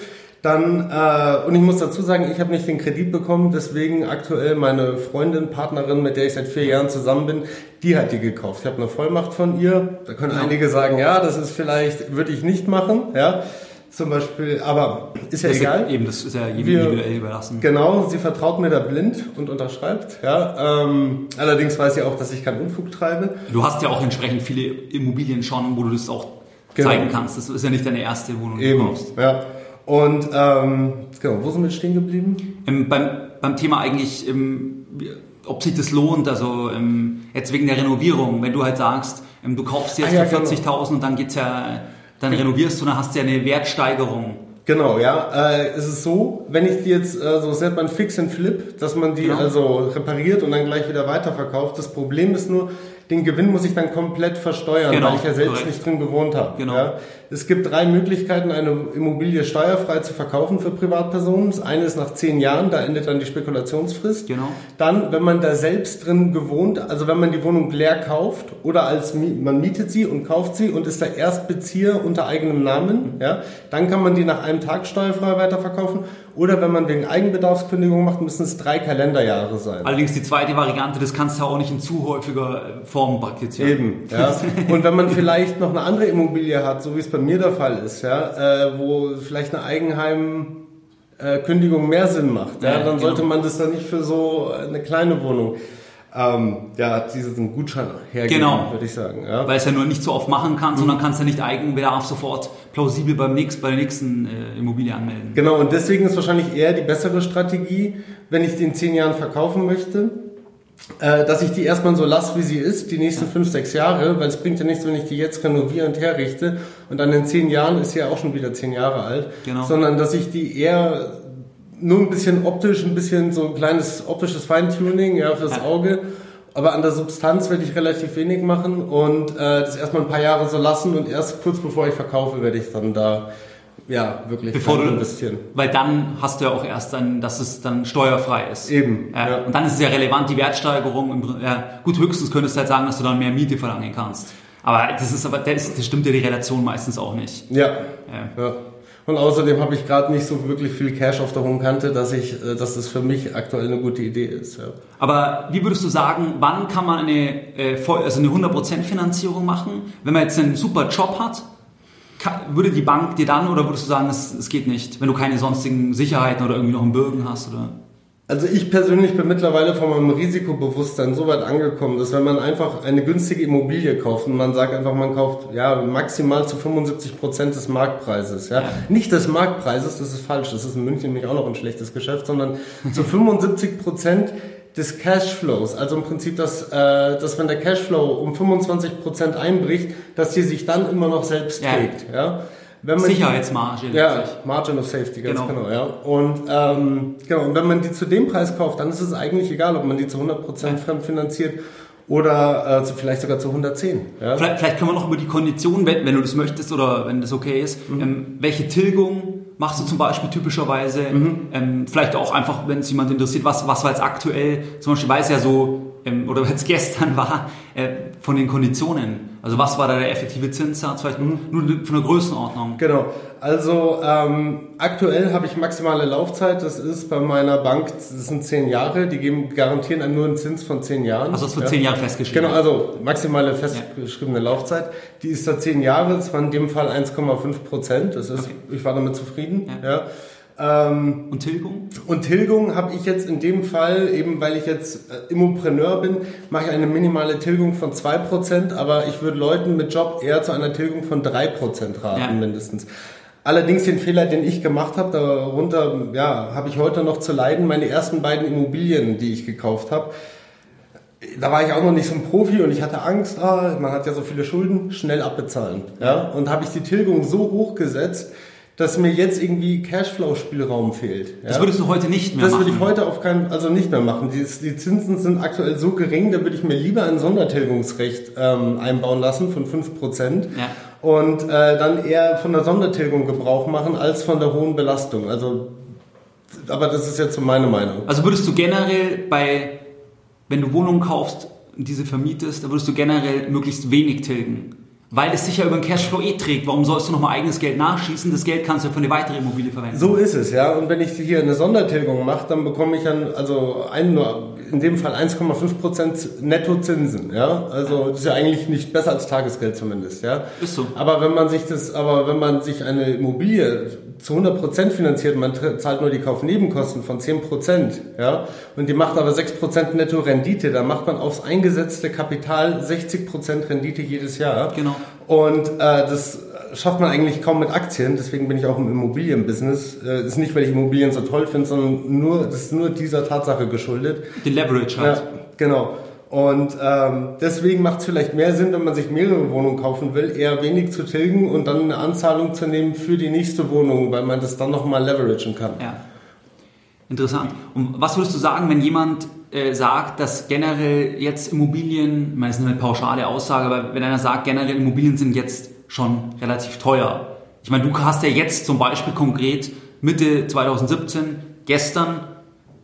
dann, äh, und ich muss dazu sagen, ich habe nicht den Kredit bekommen, deswegen aktuell meine Freundin, Partnerin, mit der ich seit vier Jahren zusammen bin, die hat die gekauft. Ich habe eine Vollmacht von ihr. Da können ja. einige sagen, ja, das ist vielleicht, würde ich nicht machen, ja zum Beispiel, aber ist ja das egal. Ist, eben, das ist ja individuell überlassen. Genau, sie vertraut mir da blind und unterschreibt. Ja, ähm, allerdings weiß sie auch, dass ich keinen Unfug treibe. Du hast ja auch entsprechend viele Immobilien schon, wo du das auch genau. zeigen kannst. Das ist ja nicht deine erste Wohnung, die du kaufst. Ja. Und ähm, genau, wo sind wir stehen geblieben? Ähm, beim, beim Thema eigentlich, ähm, ob sich das lohnt, also ähm, jetzt wegen der Renovierung, wenn du halt sagst, ähm, du kaufst jetzt ah, ja, für 40.000 genau. und dann geht's ja dann renovierst du, dann hast du ja eine Wertsteigerung. Genau, ja. Äh, es ist so, wenn ich die jetzt, äh, so nennt man Fix and Flip, dass man die genau. also repariert und dann gleich wieder weiterverkauft. Das Problem ist nur, den Gewinn muss ich dann komplett versteuern, genau, weil ich ja selbst korrekt. nicht drin gewohnt habe. Genau. Ja. Es gibt drei Möglichkeiten, eine Immobilie steuerfrei zu verkaufen für Privatpersonen. Das eine ist nach zehn Jahren, da endet dann die Spekulationsfrist. Genau. Dann, wenn man da selbst drin gewohnt, also wenn man die Wohnung leer kauft oder als man mietet sie und kauft sie und ist der Erstbezieher unter eigenem Namen, ja, dann kann man die nach einem Tag steuerfrei weiterverkaufen. Oder wenn man wegen Eigenbedarfskündigung macht, müssen es drei Kalenderjahre sein. Allerdings die zweite Variante, das kannst du auch nicht in zu häufiger Form praktizieren. Eben, ja. <laughs> Und wenn man vielleicht noch eine andere Immobilie hat, so wie es bei mir der Fall ist, ja, äh, wo vielleicht eine Eigenheimkündigung äh, mehr Sinn macht, ja, ja dann genau. sollte man das dann nicht für so eine kleine Wohnung ähm, ja, diesen Gutschein hergeben, genau. würde ich sagen. Ja. Weil es ja nur nicht so oft machen kannst mhm. dann kannst ja nicht Eigenbedarf sofort plausibel beim nächsten, bei der nächsten äh, Immobilie anmelden. Genau, und deswegen ist wahrscheinlich eher die bessere Strategie, wenn ich die in zehn Jahren verkaufen möchte, äh, dass ich die erstmal so lasse, wie sie ist, die nächsten fünf, sechs Jahre, weil es bringt ja nichts, wenn ich die jetzt renoviere und herrichte und dann in zehn Jahren ist sie ja auch schon wieder zehn Jahre alt, genau. sondern dass ich die eher nur ein bisschen optisch, ein bisschen so ein kleines optisches Feintuning ja, fürs Auge, aber an der Substanz werde ich relativ wenig machen und äh, das erstmal ein paar Jahre so lassen und erst kurz bevor ich verkaufe, werde ich dann da ja, wirklich Bevor du, investieren. Weil dann hast du ja auch erst dann, dass es dann steuerfrei ist. Eben. Ja, ja. Und dann ist es ja relevant, die Wertsteigerung. Im, ja, gut, höchstens könntest du halt sagen, dass du dann mehr Miete verlangen kannst. Aber das ist aber, das, das stimmt ja die Relation meistens auch nicht. Ja. ja. Und außerdem habe ich gerade nicht so wirklich viel Cash auf der hohen Kante, dass ich, äh, dass das für mich aktuell eine gute Idee ist. Ja. Aber wie würdest du sagen, wann kann man eine, äh, also eine 100% Finanzierung machen? Wenn man jetzt einen super Job hat, würde die Bank dir dann oder würdest du sagen, es, es geht nicht, wenn du keine sonstigen Sicherheiten oder irgendwie noch einen Bürgen hast? Oder? Also ich persönlich bin mittlerweile von meinem Risikobewusstsein so weit angekommen, dass wenn man einfach eine günstige Immobilie kauft und man sagt einfach, man kauft ja maximal zu 75 Prozent des Marktpreises, ja? nicht des Marktpreises, das ist falsch, das ist in München nämlich auch noch ein schlechtes Geschäft, sondern zu 75 Prozent des Cashflows, also im Prinzip, dass, äh, dass wenn der Cashflow um 25 Prozent einbricht, dass die sich dann immer noch selbst ja. trägt, ja. Wenn man Sicherheitsmarge. Die, ja, Margin of Safety, ganz genau. genau ja. Und, ähm, genau, und wenn man die zu dem Preis kauft, dann ist es eigentlich egal, ob man die zu 100% fremdfinanziert oder äh, vielleicht sogar zu 110. Ja? Vielleicht, vielleicht können wir noch über die Konditionen, wenn, wenn du das möchtest oder wenn das okay ist, mhm. ähm, welche Tilgung machst du zum Beispiel typischerweise, mhm. ähm, vielleicht auch einfach, wenn es jemand interessiert, was, was war jetzt aktuell, zum Beispiel weiß ja so, ähm, oder jetzt <laughs> gestern war, äh, von den Konditionen. Also was war da der effektive Zinssatz? Vielleicht mhm. nur von der Größenordnung. Genau. Also ähm, aktuell habe ich maximale Laufzeit. Das ist bei meiner Bank, das sind zehn Jahre. Die geben, garantieren einem nur einen Zins von zehn Jahren. Also das wird ja. zehn Jahre festgeschrieben. Genau, also maximale festgeschriebene ja. Laufzeit. Die ist da zehn Jahre. Das war in dem Fall 1,5 Prozent. Das ist, okay. ich war damit zufrieden. Ja. ja. Ähm, und Tilgung? Und Tilgung habe ich jetzt in dem Fall, eben weil ich jetzt äh, Immopreneur bin, mache ich eine minimale Tilgung von 2%, aber ich würde Leuten mit Job eher zu einer Tilgung von 3% raten ja. mindestens. Allerdings den Fehler, den ich gemacht habe, darunter ja, habe ich heute noch zu leiden, meine ersten beiden Immobilien, die ich gekauft habe. Da war ich auch noch nicht so ein Profi und ich hatte Angst, ah, man hat ja so viele Schulden, schnell abbezahlen. Ja? Und habe ich die Tilgung so hoch gesetzt, dass mir jetzt irgendwie Cashflow-Spielraum fehlt. Ja? Das würdest du heute nicht mehr das machen? Das würde ich heute auf keinen, also nicht mehr machen. Die, die Zinsen sind aktuell so gering, da würde ich mir lieber ein Sondertilgungsrecht ähm, einbauen lassen von 5% ja. und äh, dann eher von der Sondertilgung Gebrauch machen als von der hohen Belastung. Also, aber das ist jetzt so meine Meinung. Also würdest du generell bei, wenn du Wohnungen kaufst und diese vermietest, da würdest du generell möglichst wenig tilgen? Weil es sich ja über den Cashflow eh trägt. Warum sollst du nochmal eigenes Geld nachschießen? Das Geld kannst du für eine weitere Immobilie verwenden. So ist es, ja. Und wenn ich hier eine Sondertilgung mache, dann bekomme ich dann, also ein, in dem Fall 1,5% Nettozinsen, ja. Also das ist ja eigentlich nicht besser als Tagesgeld zumindest, ja. Ist so. Aber wenn man sich das, aber wenn man sich eine Immobilie zu 100% finanziert, man zahlt nur die Kaufnebenkosten von 10%, ja, und die macht aber 6% Netto-Rendite, dann macht man aufs eingesetzte Kapital 60% Rendite jedes Jahr. Genau. Und äh, das schafft man eigentlich kaum mit Aktien, deswegen bin ich auch im Immobilienbusiness. Äh, ist nicht, weil ich Immobilien so toll finde, sondern nur, das ist nur dieser Tatsache geschuldet. Die Leverage halt. Ja, genau. Und ähm, deswegen macht es vielleicht mehr Sinn, wenn man sich mehrere Wohnungen kaufen will, eher wenig zu tilgen und dann eine Anzahlung zu nehmen für die nächste Wohnung, weil man das dann nochmal leveragen kann. Ja. Interessant. Und was würdest du sagen, wenn jemand äh, sagt, dass generell jetzt Immobilien, ich meine, das ist eine pauschale Aussage, aber wenn einer sagt, generell Immobilien sind jetzt schon relativ teuer. Ich meine, du hast ja jetzt zum Beispiel konkret Mitte 2017, gestern,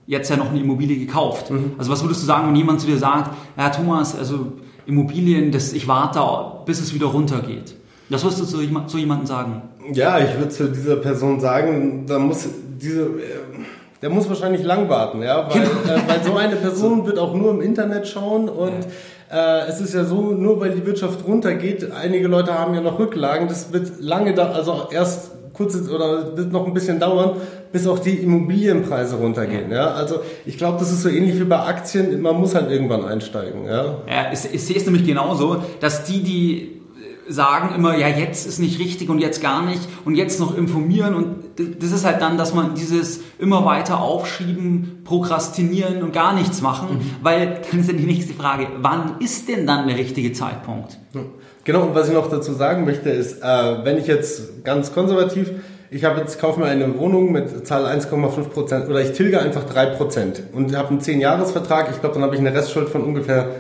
jetzt ja noch eine Immobilie gekauft. Mhm. Also was würdest du sagen, wenn jemand zu dir sagt, ja Thomas, also Immobilien, das, ich warte, bis es wieder runtergeht. Das würdest du zu, zu jemandem sagen? Ja, ich würde zu dieser Person sagen, da muss diese, der muss wahrscheinlich lang warten, ja, weil, genau. äh, weil so eine <laughs> Person wird auch nur im Internet schauen und äh, es ist ja so, nur weil die Wirtschaft runtergeht, einige Leute haben ja noch Rücklagen, das wird lange da, also erst kurz oder wird noch ein bisschen dauern, bis auch die Immobilienpreise runtergehen. Ja, also ich glaube, das ist so ähnlich wie bei Aktien. Man muss halt irgendwann einsteigen. Ja, ja ich, ich sehe es nämlich genauso, dass die, die sagen immer, ja, jetzt ist nicht richtig und jetzt gar nicht und jetzt noch informieren und das ist halt dann, dass man dieses immer weiter aufschieben, prokrastinieren und gar nichts machen, mhm. weil dann ist ja die nächste Frage, wann ist denn dann der richtige Zeitpunkt? Genau, und was ich noch dazu sagen möchte, ist, äh, wenn ich jetzt ganz konservativ, ich habe jetzt kaufe mir eine Wohnung mit Zahl 1,5 Prozent oder ich tilge einfach 3 Prozent und habe einen 10-Jahres-Vertrag, ich glaube, dann habe ich eine Restschuld von ungefähr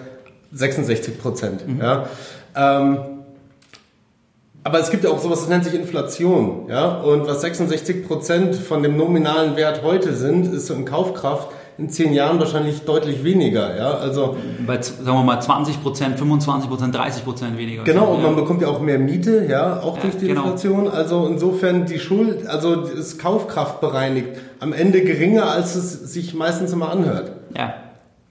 66 Prozent. Mhm. Ja. Ähm, aber es gibt ja auch sowas, das nennt sich Inflation. Ja? Und was 66 Prozent von dem nominalen Wert heute sind, ist so in Kaufkraft in zehn Jahren wahrscheinlich deutlich weniger. Ja, also bei sagen wir mal 20 Prozent, 25 Prozent, 30 Prozent weniger. Genau, und man bekommt ja auch mehr Miete, ja, auch ja, durch die genau. Inflation. Also insofern die Schuld, also das Kaufkraft bereinigt, am Ende geringer, als es sich meistens immer anhört. Ja.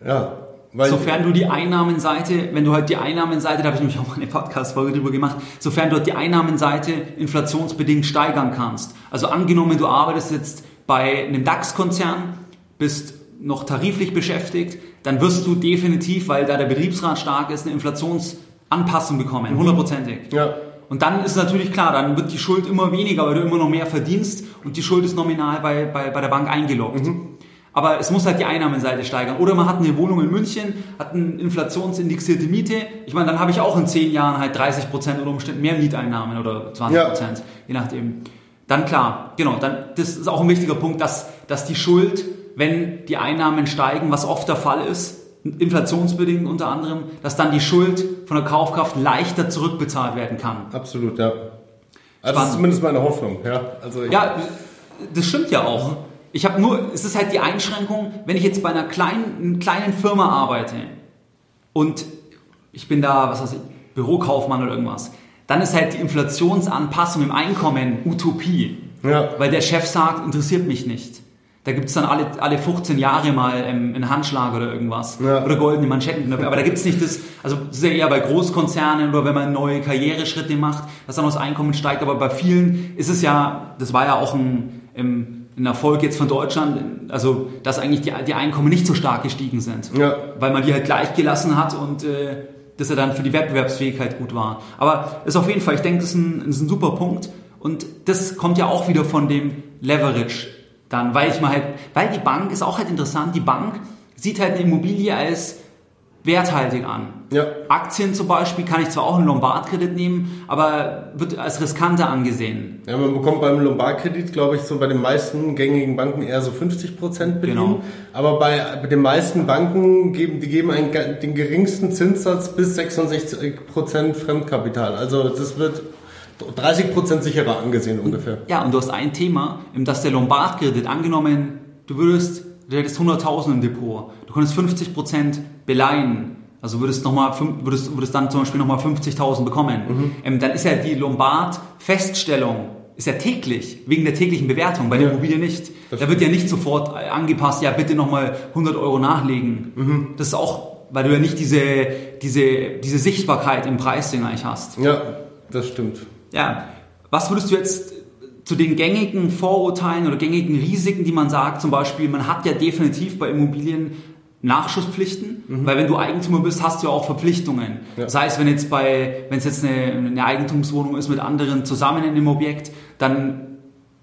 Ja. Weil sofern du die Einnahmenseite, wenn du halt die Einnahmenseite, da habe ich nämlich auch mal eine Podcast-Folge drüber gemacht, sofern du halt die Einnahmenseite inflationsbedingt steigern kannst. Also angenommen, du arbeitest jetzt bei einem DAX-Konzern, bist noch tariflich beschäftigt, dann wirst du definitiv, weil da der Betriebsrat stark ist, eine Inflationsanpassung bekommen, mhm. hundertprozentig. Ja. Und dann ist natürlich klar, dann wird die Schuld immer weniger, weil du immer noch mehr verdienst und die Schuld ist nominal bei, bei, bei der Bank eingeloggt. Mhm. Aber es muss halt die Einnahmenseite steigern. Oder man hat eine Wohnung in München, hat eine inflationsindexierte Miete. Ich meine, dann habe ich auch in zehn Jahren halt 30 Prozent unter Umständen mehr Mieteinnahmen oder 20 Prozent, ja. je nachdem. Dann klar, genau, dann, das ist auch ein wichtiger Punkt, dass, dass die Schuld, wenn die Einnahmen steigen, was oft der Fall ist, inflationsbedingt unter anderem, dass dann die Schuld von der Kaufkraft leichter zurückbezahlt werden kann. Absolut, ja. Also das ist zumindest meine Hoffnung, ja. Also ja, das stimmt ja auch. Ich habe nur, es ist halt die Einschränkung, wenn ich jetzt bei einer kleinen, kleinen Firma arbeite und ich bin da, was weiß ich, Bürokaufmann oder irgendwas, dann ist halt die Inflationsanpassung im Einkommen Utopie. Ja. Weil der Chef sagt, interessiert mich nicht. Da gibt es dann alle, alle 15 Jahre mal ähm, einen Handschlag oder irgendwas. Ja. Oder goldene Manschetten. Aber da gibt es nicht das, also das ist ja eher bei Großkonzernen oder wenn man neue Karriereschritte macht, dass dann das Einkommen steigt. Aber bei vielen ist es ja, das war ja auch ein, ein ein Erfolg jetzt von Deutschland, also dass eigentlich die, die Einkommen nicht so stark gestiegen sind, ja. weil man die halt gleich gelassen hat und äh, dass er dann für die Wettbewerbsfähigkeit gut war. Aber ist auf jeden Fall, ich denke, das ist ein, ist ein super Punkt und das kommt ja auch wieder von dem Leverage dann, weil ich mal halt, weil die Bank ist auch halt interessant, die Bank sieht halt eine Immobilie als werthaltig an. Ja. Aktien zum Beispiel kann ich zwar auch einen Lombardkredit nehmen, aber wird als riskanter angesehen. Ja, man bekommt beim Lombardkredit, glaube ich, so bei den meisten gängigen Banken eher so 50 Prozent Bedingung. Genau. Aber bei, bei den meisten Banken geben, die geben einen, den geringsten Zinssatz bis 66 Prozent Fremdkapital. Also das wird 30 Prozent sicherer angesehen ungefähr. Ja, und du hast ein Thema, dass der Lombardkredit angenommen, du würdest du hättest 100.000 im Depot, du könntest 50% beleihen, also würdest, noch mal, würdest, würdest dann zum Beispiel nochmal 50.000 bekommen, mhm. ähm, dann ist ja die Lombard-Feststellung ist ja täglich, wegen der täglichen Bewertung, bei der ja, Immobilie nicht. Da wird ja nicht sofort angepasst, ja bitte nochmal 100 Euro nachlegen. Mhm. Das ist auch, weil du ja nicht diese, diese, diese Sichtbarkeit im Preisding eigentlich hast. Ja, das stimmt. Ja, was würdest du jetzt zu den gängigen Vorurteilen oder gängigen Risiken, die man sagt, zum Beispiel, man hat ja definitiv bei Immobilien Nachschusspflichten, mhm. weil wenn du Eigentümer bist, hast du ja auch Verpflichtungen. Ja. Das heißt, wenn jetzt bei, wenn es jetzt eine, eine Eigentumswohnung ist mit anderen zusammen in dem Objekt, dann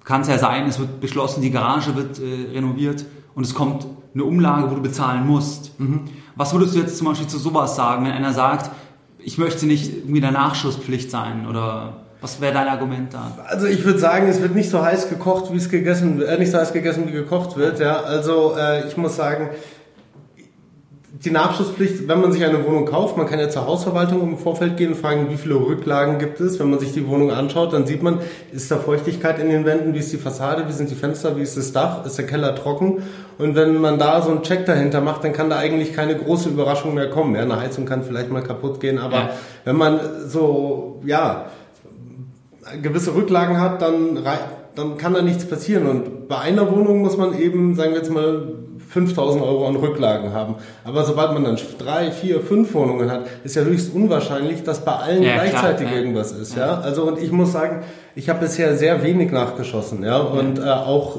kann es ja sein, es wird beschlossen, die Garage wird äh, renoviert und es kommt eine Umlage, wo du bezahlen musst. Mhm. Was würdest du jetzt zum Beispiel zu sowas sagen, wenn einer sagt, ich möchte nicht irgendwie der Nachschusspflicht sein oder was wäre dein Argument da? Also ich würde sagen, es wird nicht so heiß gekocht, wie es gegessen, äh, nicht so heiß gegessen, wie gekocht wird. Ja, also äh, ich muss sagen, die Nachschusspflicht, wenn man sich eine Wohnung kauft, man kann ja zur Hausverwaltung im Vorfeld gehen und fragen, wie viele Rücklagen gibt es. Wenn man sich die Wohnung anschaut, dann sieht man, ist da Feuchtigkeit in den Wänden, wie ist die Fassade, wie sind die Fenster, wie ist das Dach, ist der Keller trocken. Und wenn man da so einen Check dahinter macht, dann kann da eigentlich keine große Überraschung mehr kommen. Ja, eine Heizung kann vielleicht mal kaputt gehen, aber ja. wenn man so, ja, gewisse Rücklagen hat, dann, dann kann da nichts passieren. Und bei einer Wohnung muss man eben, sagen wir jetzt mal, 5000 Euro an Rücklagen haben. Aber sobald man dann drei, vier, fünf Wohnungen hat, ist ja höchst unwahrscheinlich, dass bei allen ja, gleichzeitig klar, irgendwas ist. Ja. ja. Also und ich muss sagen, ich habe bisher sehr wenig nachgeschossen. Ja. Und äh, auch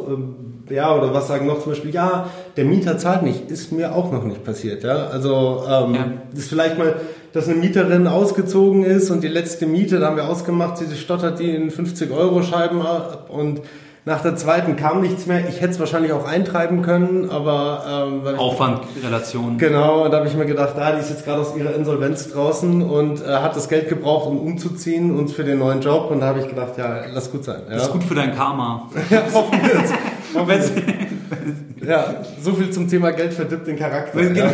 äh, ja oder was sagen noch zum Beispiel, ja, der Mieter zahlt nicht, ist mir auch noch nicht passiert. Ja. Also ähm, ja. ist vielleicht mal dass eine Mieterin ausgezogen ist und die letzte Miete, da haben wir ausgemacht, sie stottert die in 50 Euro Scheiben ab und nach der zweiten kam nichts mehr. Ich hätte es wahrscheinlich auch eintreiben können, aber ähm, Aufwand, Relation. Genau, und da habe ich mir gedacht, ah, die ist jetzt gerade aus ihrer Insolvenz draußen und äh, hat das Geld gebraucht, um umzuziehen und für den neuen Job. Und da habe ich gedacht, ja, lass gut sein. Ja. Das ist gut für dein Karma. <laughs> ja, hoffen wir es. ja, so viel zum Thema Geld verdirbt den Charakter. <laughs> Ja.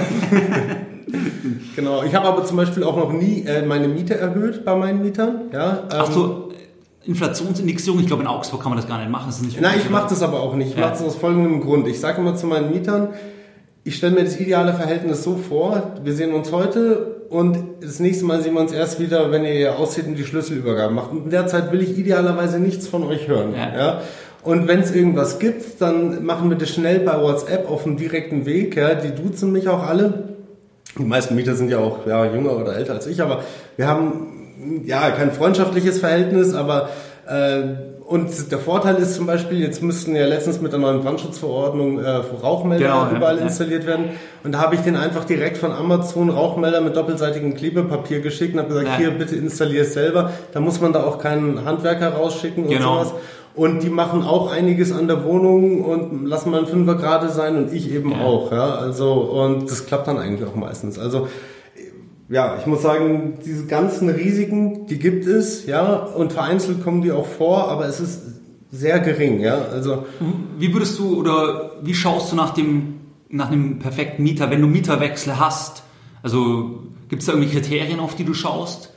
Genau. Ich habe aber zum Beispiel auch noch nie äh, meine Miete erhöht bei meinen Mietern. Ja, ähm, Ach so, Inflationsindexierung, ich glaube in Augsburg kann man das gar nicht machen. Nicht Nein, ich mache das aber auch nicht. Ich ja. mache das aus folgendem Grund. Ich sage immer zu meinen Mietern, ich stelle mir das ideale Verhältnis so vor, wir sehen uns heute und das nächste Mal sehen wir uns erst wieder, wenn ihr aussieht und die Schlüsselübergabe macht. Und in der Zeit will ich idealerweise nichts von euch hören. Ja. ja? Und wenn es irgendwas gibt, dann machen wir das schnell bei WhatsApp auf dem direkten Weg. Ja? Die duzen mich auch alle. Die meisten Mieter sind ja auch ja, jünger oder älter als ich, aber wir haben ja kein freundschaftliches Verhältnis, aber äh, und der Vorteil ist zum Beispiel, jetzt müssten ja letztens mit der neuen Brandschutzverordnung äh, Rauchmelder genau, überall ja, installiert werden. Und da habe ich den einfach direkt von Amazon Rauchmelder mit doppelseitigem Klebepapier geschickt und habe gesagt, ja. hier bitte installier es selber. Da muss man da auch keinen Handwerker rausschicken und genau. sowas. Und die machen auch einiges an der Wohnung und lassen mal einen Fünfer gerade sein und ich eben ja. auch. Ja? Also, und das klappt dann eigentlich auch meistens. Also ja, ich muss sagen, diese ganzen Risiken, die gibt es, ja, und vereinzelt kommen die auch vor, aber es ist sehr gering, ja. Also wie würdest du oder wie schaust du nach dem nach einem perfekten Mieter, wenn du Mieterwechsel hast? Also gibt es da irgendwie Kriterien, auf die du schaust?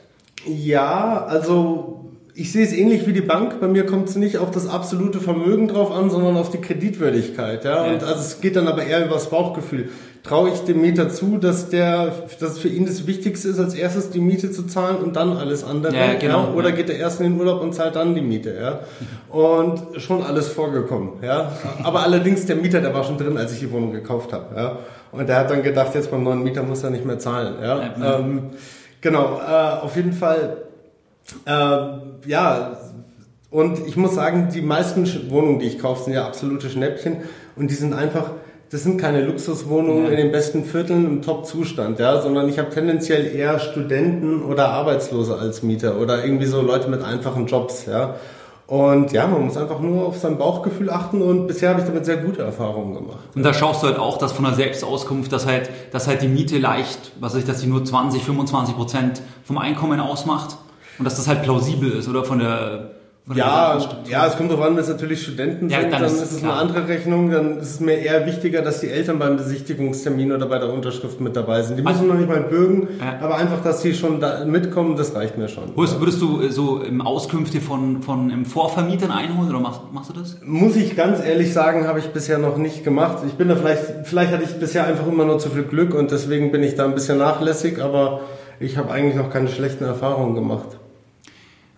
Ja, also ich sehe es ähnlich wie die Bank. Bei mir kommt es nicht auf das absolute Vermögen drauf an, sondern auf die Kreditwürdigkeit. Ja? ja. Und also es geht dann aber eher über das Bauchgefühl. Traue ich dem Mieter zu, dass der, dass für ihn das Wichtigste ist, als erstes die Miete zu zahlen und dann alles andere? Ja, genau, ja? Oder geht er erst in den Urlaub und zahlt dann die Miete? Ja? Und schon alles vorgekommen. Ja? Aber allerdings der Mieter, der war schon drin, als ich die Wohnung gekauft habe. Ja? Und der hat dann gedacht, jetzt beim neuen Mieter muss er nicht mehr zahlen. Ja? Ähm, genau, äh, auf jeden Fall äh, ja, und ich muss sagen, die meisten Wohnungen, die ich kaufe, sind ja absolute Schnäppchen und die sind einfach, das sind keine Luxuswohnungen ja. in den besten Vierteln im Top-Zustand, ja, sondern ich habe tendenziell eher Studenten oder Arbeitslose als Mieter oder irgendwie so Leute mit einfachen Jobs, ja. Und ja, man muss einfach nur auf sein Bauchgefühl achten und bisher habe ich damit sehr gute Erfahrungen gemacht. Und da schaust du halt auch, dass von der Selbstauskunft, dass halt, dass halt die Miete leicht, was weiß ich, dass sie nur 20, 25 Prozent vom Einkommen ausmacht. Und dass das halt plausibel ist, oder von der von ja, ja, es kommt darauf an, wenn es natürlich Studenten ja, sind, dann, dann ist, es eine andere Rechnung. Dann ist es mir eher wichtiger, dass die Eltern beim Besichtigungstermin oder bei der Unterschrift mit dabei sind. Die müssen also, noch nicht mal bürgen, ja. aber einfach, dass sie schon da mitkommen, das reicht mir schon. Würdest, würdest du äh, so Auskünfte von, von im Vorvermietern einholen oder machst, machst du das? Muss ich ganz ehrlich sagen, habe ich bisher noch nicht gemacht. Ich bin da vielleicht, vielleicht hatte ich bisher einfach immer nur zu viel Glück und deswegen bin ich da ein bisschen nachlässig, aber ich habe eigentlich noch keine schlechten Erfahrungen gemacht.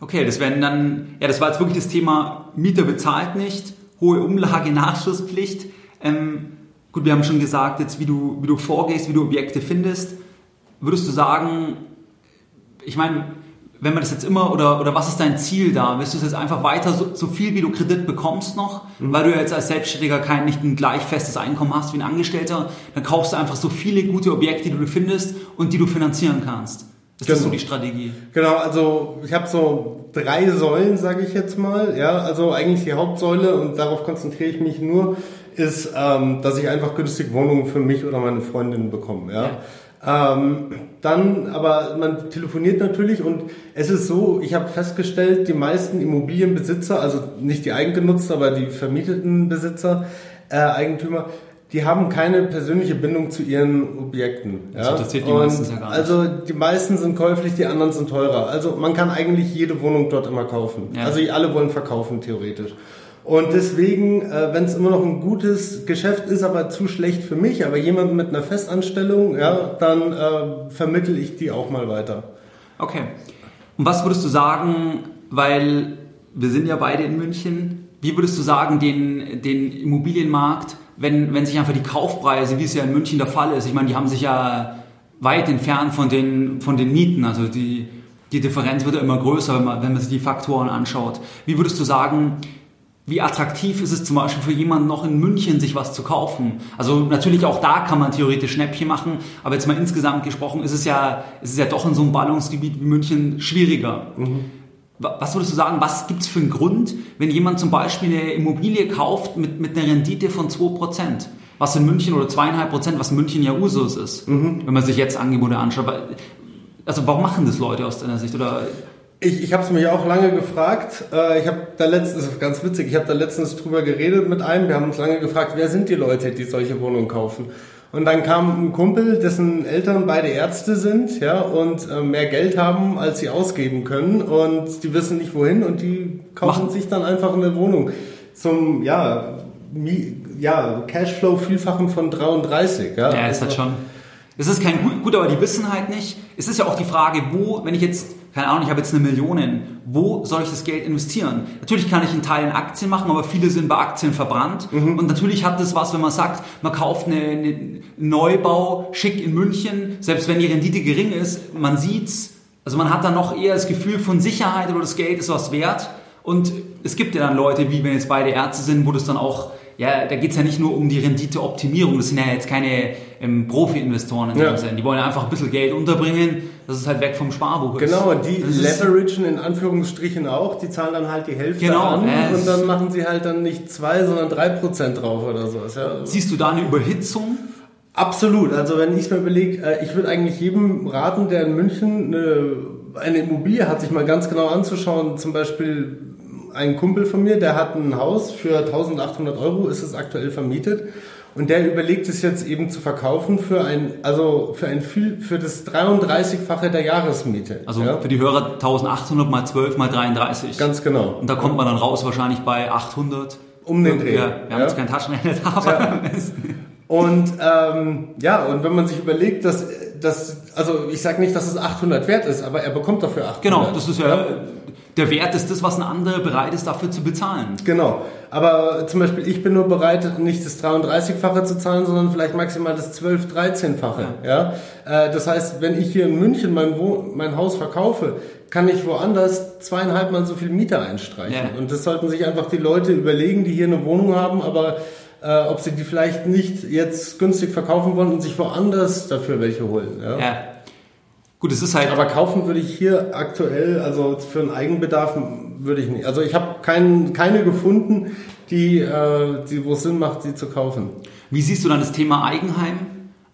Okay, das werden dann, ja, das war jetzt wirklich das Thema, Mieter bezahlt nicht, hohe Umlage, <laughs> Nachschusspflicht. Ähm, gut, wir haben schon gesagt, jetzt wie du, wie du vorgehst, wie du Objekte findest. Würdest du sagen, ich meine, wenn man das jetzt immer, oder, oder was ist dein Ziel da? Willst du es jetzt einfach weiter, so, so viel wie du Kredit bekommst noch, mhm. weil du jetzt als Selbstständiger kein, nicht ein gleich festes Einkommen hast wie ein Angestellter, dann kaufst du einfach so viele gute Objekte, die du findest und die du finanzieren kannst. Ist genau. das so die Strategie? Genau, also ich habe so drei Säulen, sage ich jetzt mal. Ja, also eigentlich die Hauptsäule und darauf konzentriere ich mich nur, ist, ähm, dass ich einfach günstig Wohnungen für mich oder meine Freundinnen bekomme. Ja. ja. Ähm, dann, aber man telefoniert natürlich und es ist so, ich habe festgestellt, die meisten Immobilienbesitzer, also nicht die eigengenutzten, aber die vermieteten Besitzer, äh, Eigentümer, die haben keine persönliche Bindung zu ihren Objekten. Das ja? interessiert die meisten ja gar nicht. Also die meisten sind käuflich, die anderen sind teurer. Also man kann eigentlich jede Wohnung dort immer kaufen. Ja. Also alle wollen verkaufen theoretisch. Und deswegen, äh, wenn es immer noch ein gutes Geschäft ist, aber zu schlecht für mich, aber jemand mit einer Festanstellung, ja, dann äh, vermittel ich die auch mal weiter. Okay. Und was würdest du sagen, weil wir sind ja beide in München, wie würdest du sagen, den, den Immobilienmarkt wenn, wenn sich einfach die Kaufpreise, wie es ja in München der Fall ist, ich meine, die haben sich ja weit entfernt von den, von den Mieten, also die, die Differenz wird ja immer größer, wenn man, wenn man sich die Faktoren anschaut. Wie würdest du sagen, wie attraktiv ist es zum Beispiel für jemanden noch in München, sich was zu kaufen? Also natürlich auch da kann man theoretisch Schnäppchen machen, aber jetzt mal insgesamt gesprochen ist es ja, ist es ja doch in so einem Ballungsgebiet wie München schwieriger. Mhm. Was würdest du sagen, was gibt es für einen Grund, wenn jemand zum Beispiel eine Immobilie kauft mit, mit einer Rendite von 2%, was in München oder 2,5%, was in München ja Usus ist, mhm. wenn man sich jetzt Angebote anschaut. Also warum machen das Leute aus deiner Sicht? Oder ich, ich habe es mich auch lange gefragt. Äh, ich habe da letztens, ganz witzig, ich habe da letztens drüber geredet mit einem. Wir haben uns lange gefragt, wer sind die Leute, die solche Wohnungen kaufen? Und dann kam ein Kumpel, dessen Eltern beide Ärzte sind, ja, und äh, mehr Geld haben, als sie ausgeben können. Und die wissen nicht wohin und die kaufen Machen. sich dann einfach eine Wohnung zum, ja, ja, Cashflow-Vielfachen von 33. Ja, ja ist also, halt schon. Es ist kein gut, gut, aber die wissen halt nicht. Es ist ja auch die Frage, wo, wenn ich jetzt, keine Ahnung, ich habe jetzt eine Million, wo soll ich das Geld investieren? Natürlich kann ich einen Teil in Aktien machen, aber viele sind bei Aktien verbrannt. Mhm. Und natürlich hat das was, wenn man sagt, man kauft eine, eine Neubau schick in München, selbst wenn die Rendite gering ist, man sieht's. Also man hat dann noch eher das Gefühl von Sicherheit oder das Geld ist was wert. Und es gibt ja dann Leute, wie wenn jetzt beide Ärzte sind, wo das dann auch ja, da geht es ja nicht nur um die Renditeoptimierung, das sind ja jetzt keine ähm, Profi-Investoren in ja. dem Sinne. Die wollen ja einfach ein bisschen Geld unterbringen, dass es halt weg vom Sparbuch ist. Genau, die leveragen in Anführungsstrichen auch, die zahlen dann halt die Hälfte genau, an äh, und dann machen sie halt dann nicht zwei, sondern drei Prozent drauf oder so. Ja. Siehst du da eine Überhitzung? Absolut. Also wenn ich es mir überlege, äh, ich würde eigentlich jedem raten, der in München eine, eine Immobilie hat, sich mal ganz genau anzuschauen, zum Beispiel ein Kumpel von mir, der hat ein Haus für 1800 Euro, ist es aktuell vermietet. Und der überlegt es jetzt eben zu verkaufen für ein, also für ein für das 33-fache der Jahresmiete. Also ja? für die Hörer 1800 mal 12 mal 33. Ganz genau. Und da kommt man dann raus wahrscheinlich bei 800. Um den Dreh. Ja, wir haben ja. jetzt keinen Taschenrechner <laughs> da. Ja. Und ähm, ja, und wenn man sich überlegt, dass, dass also ich sage nicht, dass es 800 wert ist, aber er bekommt dafür 800. Genau, das ist ja, ja der Wert ist das, was ein anderer bereit ist, dafür zu bezahlen. Genau. Aber zum Beispiel, ich bin nur bereit, nicht das 33-fache zu zahlen, sondern vielleicht maximal das 12-, 13-fache. Ja. ja? Äh, das heißt, wenn ich hier in München mein, mein Haus verkaufe, kann ich woanders zweieinhalb Mal so viel Miete einstreichen. Ja. Und das sollten sich einfach die Leute überlegen, die hier eine Wohnung haben, aber äh, ob sie die vielleicht nicht jetzt günstig verkaufen wollen und sich woanders dafür welche holen. Ja. ja. Gut, es ist halt. Aber kaufen würde ich hier aktuell, also für einen Eigenbedarf würde ich nicht. Also ich habe kein, keine gefunden, die, äh, die, wo es Sinn macht, sie zu kaufen. Wie siehst du dann das Thema Eigenheim?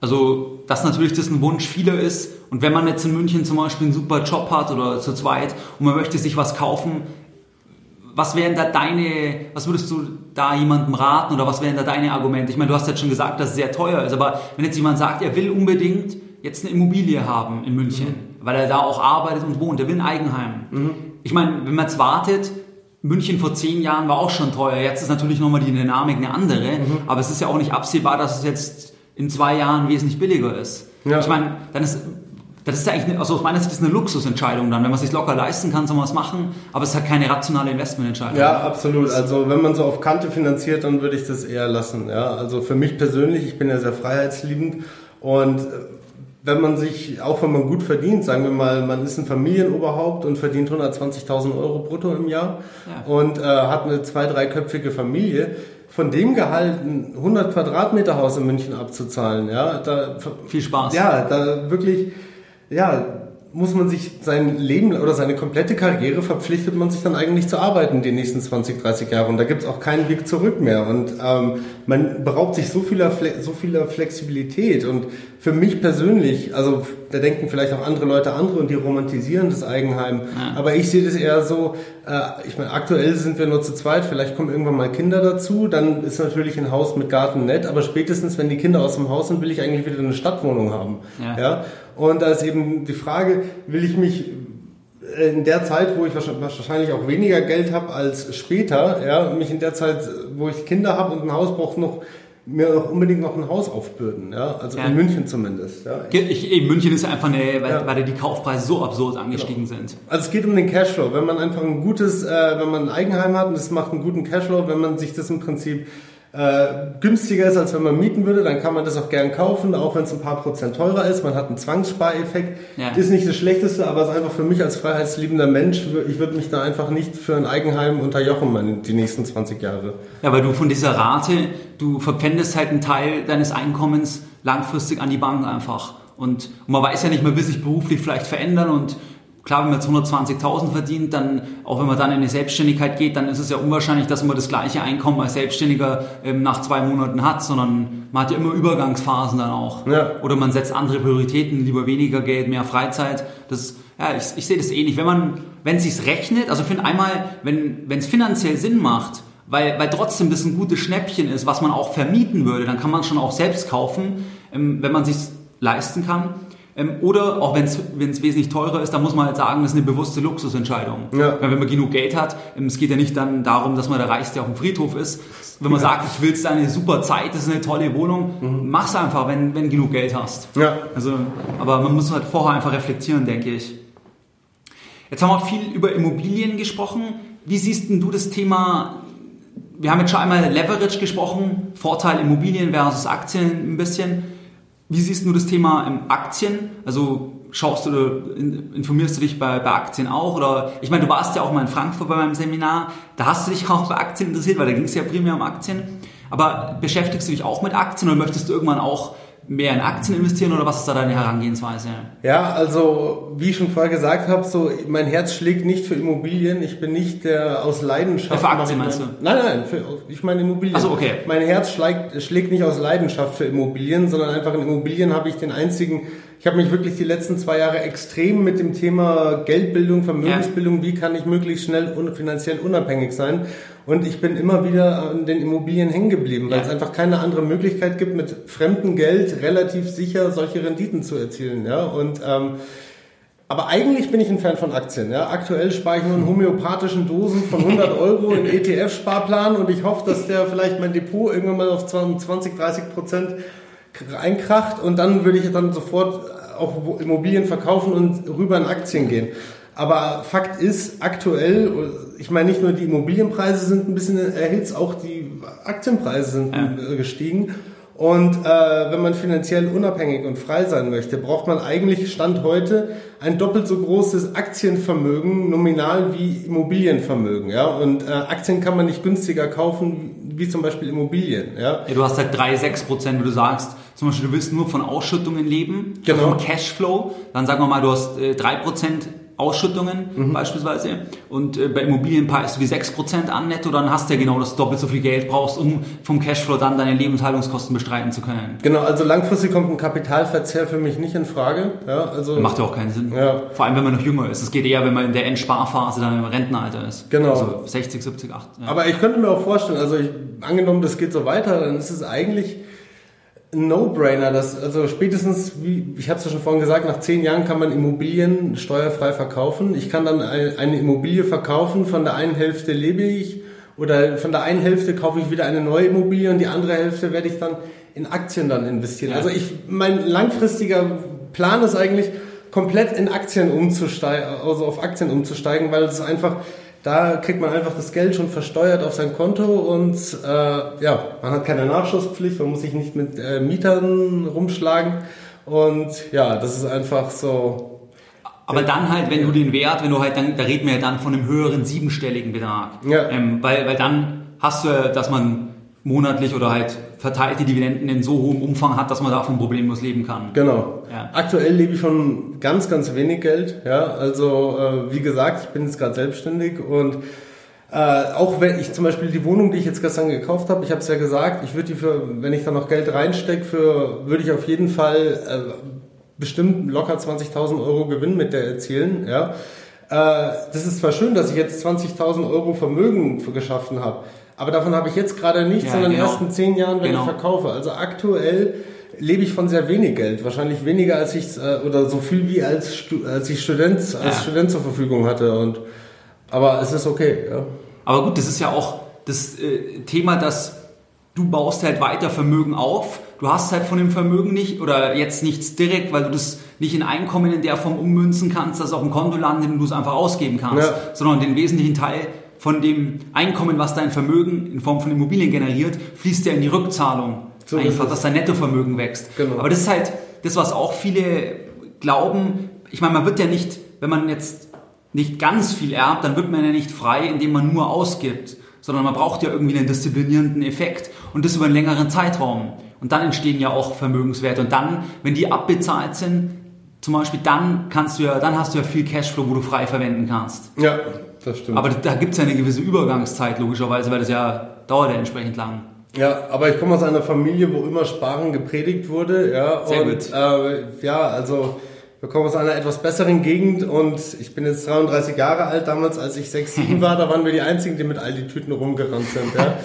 Also, dass natürlich das ein Wunsch vieler ist. Und wenn man jetzt in München zum Beispiel einen super Job hat oder zu zweit und man möchte sich was kaufen, was wären da deine, was würdest du da jemandem raten oder was wären da deine Argumente? Ich meine, du hast jetzt schon gesagt, dass es sehr teuer ist, aber wenn jetzt jemand sagt, er will unbedingt jetzt eine Immobilie haben in München, mhm. weil er da auch arbeitet und wohnt. Der will ein Eigenheim. Mhm. Ich meine, wenn man jetzt wartet, München vor zehn Jahren war auch schon teuer. Jetzt ist natürlich nochmal die Dynamik eine andere. Mhm. Aber es ist ja auch nicht absehbar, dass es jetzt in zwei Jahren wesentlich billiger ist. Ja. Ich meine, dann ist das ist ja eigentlich, also aus meiner Sicht ist eine Luxusentscheidung dann. Wenn man es sich locker leisten kann, soll man es machen, aber es ist halt keine rationale Investmententscheidung. Ja, absolut. Also wenn man so auf Kante finanziert, dann würde ich das eher lassen. Ja, also für mich persönlich, ich bin ja sehr freiheitsliebend und wenn man sich, auch wenn man gut verdient, sagen wir mal, man ist ein Familienoberhaupt und verdient 120.000 Euro brutto im Jahr ja. und äh, hat eine zwei-, dreiköpfige Familie, von dem Gehalt ein 100 Quadratmeter Haus in München abzuzahlen, ja, da, viel Spaß. Ja, da wirklich, ja, muss man sich sein Leben oder seine komplette Karriere verpflichtet man sich dann eigentlich zu arbeiten die nächsten 20, 30 Jahre und da gibt es auch keinen Weg zurück mehr und ähm, man beraubt sich so vieler, so vieler Flexibilität und für mich persönlich, also da denken vielleicht auch andere Leute andere und die romantisieren das Eigenheim, ja. aber ich sehe das eher so, äh, ich meine aktuell sind wir nur zu zweit, vielleicht kommen irgendwann mal Kinder dazu, dann ist natürlich ein Haus mit Garten nett, aber spätestens wenn die Kinder aus dem Haus sind, will ich eigentlich wieder eine Stadtwohnung haben. Ja. ja? Und da ist eben die Frage, will ich mich in der Zeit, wo ich wahrscheinlich auch weniger Geld habe als später, ja, mich in der Zeit, wo ich Kinder habe und ein Haus brauche, noch mir auch unbedingt noch ein Haus aufbürden, ja, also ja. in München zumindest. Ja. Ich, ich, München ist einfach eine, weil, ja. weil die Kaufpreise so absurd angestiegen genau. sind. Also es geht um den Cashflow. Wenn man einfach ein gutes, äh, wenn man ein Eigenheim hat und es macht einen guten Cashflow, wenn man sich das im Prinzip äh, günstiger ist, als wenn man mieten würde, dann kann man das auch gern kaufen, auch wenn es ein paar Prozent teurer ist. Man hat einen Zwangsspareffekt. Ja. Ist nicht das Schlechteste, aber es ist einfach für mich als freiheitsliebender Mensch, ich würde mich da einfach nicht für ein Eigenheim unterjochen die nächsten 20 Jahre. Ja, weil du von dieser Rate, du verpfändest halt einen Teil deines Einkommens langfristig an die Bank einfach. Und, man weiß ja nicht, man will sich beruflich vielleicht verändern und Klar, wenn man jetzt 120.000 verdient, dann, auch wenn man dann in die Selbstständigkeit geht, dann ist es ja unwahrscheinlich, dass man das gleiche Einkommen als Selbstständiger ähm, nach zwei Monaten hat, sondern man hat ja immer Übergangsphasen dann auch. Ja. Oder man setzt andere Prioritäten, lieber weniger Geld, mehr Freizeit. Das, ja, ich, ich sehe das ähnlich. Wenn man, wenn es sich rechnet, also ich finde einmal, wenn es finanziell Sinn macht, weil, weil trotzdem das ein gutes Schnäppchen ist, was man auch vermieten würde, dann kann man schon auch selbst kaufen, ähm, wenn man sich leisten kann oder auch wenn es wesentlich teurer ist, dann muss man halt sagen, das ist eine bewusste Luxusentscheidung. Ja. Weil wenn man genug Geld hat, ähm, es geht ja nicht dann darum, dass man der Reichste auf dem Friedhof ist. Wenn man ja. sagt, ich will es eine super Zeit, das ist eine tolle Wohnung, mhm. mach's einfach, wenn, wenn genug Geld hast. Ja. Also, aber man muss halt vorher einfach reflektieren, denke ich. Jetzt haben wir viel über Immobilien gesprochen. Wie siehst denn du das Thema wir haben jetzt schon einmal Leverage gesprochen, Vorteil Immobilien versus Aktien ein bisschen. Wie siehst du das Thema Aktien? Also schaust du, informierst du dich bei, bei Aktien auch? Oder ich meine, du warst ja auch mal in Frankfurt bei meinem Seminar, da hast du dich auch bei Aktien interessiert, weil da ging es ja primär um Aktien. Aber beschäftigst du dich auch mit Aktien oder möchtest du irgendwann auch mehr in Aktien investieren oder was ist da deine Herangehensweise? Ja, also wie ich schon vorher gesagt habe, so mein Herz schlägt nicht für Immobilien. Ich bin nicht der aus Leidenschaft. Ja, für Aktien meinst du? Nein, nein, für, ich meine Immobilien. Also okay. Mein Herz schlägt, schlägt nicht aus Leidenschaft für Immobilien, sondern einfach in Immobilien habe ich den einzigen. Ich habe mich wirklich die letzten zwei Jahre extrem mit dem Thema Geldbildung, Vermögensbildung, ja. wie kann ich möglichst schnell un finanziell unabhängig sein und ich bin immer wieder an den Immobilien hängen geblieben, weil ja. es einfach keine andere Möglichkeit gibt, mit fremdem Geld relativ sicher solche Renditen zu erzielen. Ja? Und ähm, aber eigentlich bin ich ein Fan von Aktien. Ja? Aktuell spare ich nur in homöopathischen Dosen von 100 <laughs> Euro in ETF-Sparplan und ich hoffe, dass der vielleicht mein Depot irgendwann mal auf 20, 30 Prozent einkracht und dann würde ich dann sofort auch Immobilien verkaufen und rüber in Aktien gehen. Aber Fakt ist, aktuell, ich meine nicht nur die Immobilienpreise sind ein bisschen erhitzt, auch die Aktienpreise sind ja. gestiegen. Und äh, wenn man finanziell unabhängig und frei sein möchte, braucht man eigentlich Stand heute ein doppelt so großes Aktienvermögen nominal wie Immobilienvermögen. Ja? Und äh, Aktien kann man nicht günstiger kaufen wie zum Beispiel Immobilien. Ja? ja du hast halt drei sechs Prozent, wie du sagst, zum Beispiel du willst nur von Ausschüttungen leben, genau. von Cashflow. Dann sagen wir mal, du hast äh, drei äh, Prozent Ausschüttungen mhm. beispielsweise und äh, bei Immobilien peilst du die 6% an netto, dann hast du ja genau das doppelt so viel Geld brauchst, um vom Cashflow dann deine Lebenshaltungskosten bestreiten zu können. Genau, also langfristig kommt ein Kapitalverzehr für mich nicht in Frage. Ja, also Macht ja auch keinen Sinn. Ja. Vor allem, wenn man noch jünger ist. Es geht eher, wenn man in der Endsparphase dann im Rentenalter ist. Genau. Also 60, 70, 80. Ja. Aber ich könnte mir auch vorstellen, also ich, angenommen, das geht so weiter, dann ist es eigentlich No-Brainer. Das, also spätestens, wie ich habe es ja schon vorhin gesagt, nach zehn Jahren kann man Immobilien steuerfrei verkaufen. Ich kann dann eine Immobilie verkaufen, von der einen Hälfte lebe ich oder von der einen Hälfte kaufe ich wieder eine neue Immobilie und die andere Hälfte werde ich dann in Aktien dann investieren. Ja. Also ich, mein langfristiger Plan ist eigentlich komplett in Aktien umzusteigen, also auf Aktien umzusteigen, weil es einfach da kriegt man einfach das Geld schon versteuert auf sein Konto und äh, ja, man hat keine Nachschusspflicht, man muss sich nicht mit äh, Mietern rumschlagen und ja, das ist einfach so. Aber dann halt, wenn du den Wert, wenn du halt dann, da reden wir ja dann von einem höheren siebenstelligen Betrag. Ja. Ähm, weil, weil dann hast du, dass man monatlich oder halt verteilte Dividenden in so hohem Umfang hat, dass man davon problemlos leben kann. Genau. Ja. Aktuell lebe ich von ganz, ganz wenig Geld. Ja, also äh, wie gesagt, ich bin jetzt gerade selbstständig und äh, auch wenn ich zum Beispiel die Wohnung, die ich jetzt gestern gekauft habe, ich habe es ja gesagt, ich würde die für, wenn ich da noch Geld reinstecke, für würde ich auf jeden Fall äh, bestimmt locker 20.000 Euro Gewinn mit der erzielen. Ja, äh, das ist zwar schön, dass ich jetzt 20.000 Euro Vermögen geschaffen habe. Aber davon habe ich jetzt gerade nichts, ja, sondern genau. in den ersten zehn Jahren, wenn genau. ich verkaufe. Also aktuell lebe ich von sehr wenig Geld. Wahrscheinlich weniger als ich, äh, oder so viel wie als, als ich Student, als ja. Student zur Verfügung hatte. Und, aber es ist okay, ja. Aber gut, das ist ja auch das äh, Thema, dass du baust halt weiter Vermögen auf. Du hast halt von dem Vermögen nicht oder jetzt nichts direkt, weil du das nicht in Einkommen in der Form ummünzen kannst, dass auf dem Konto landet und du es einfach ausgeben kannst, ja. sondern den wesentlichen Teil von dem Einkommen, was dein Vermögen in Form von Immobilien generiert, fließt ja in die Rückzahlung. So Einfach, dass dein Nettovermögen wächst. Genau. Aber das ist halt das, was auch viele glauben. Ich meine, man wird ja nicht, wenn man jetzt nicht ganz viel erbt, dann wird man ja nicht frei, indem man nur ausgibt, sondern man braucht ja irgendwie einen disziplinierenden Effekt und das über einen längeren Zeitraum. Und dann entstehen ja auch Vermögenswerte. Und dann, wenn die abbezahlt sind, zum Beispiel, dann kannst du ja, dann hast du ja viel Cashflow, wo du frei verwenden kannst. Ja, das stimmt. Aber da gibt es ja eine gewisse Übergangszeit, logischerweise, weil das ja dauert ja entsprechend lang. Ja, aber ich komme aus einer Familie, wo immer Sparen gepredigt wurde. Ja, Sehr und, gut. Äh, ja, also wir kommen aus einer etwas besseren Gegend und ich bin jetzt 33 Jahre alt. Damals, als ich 6, 7 <laughs> war, da waren wir die Einzigen, die mit all die Tüten rumgerannt sind. Ja.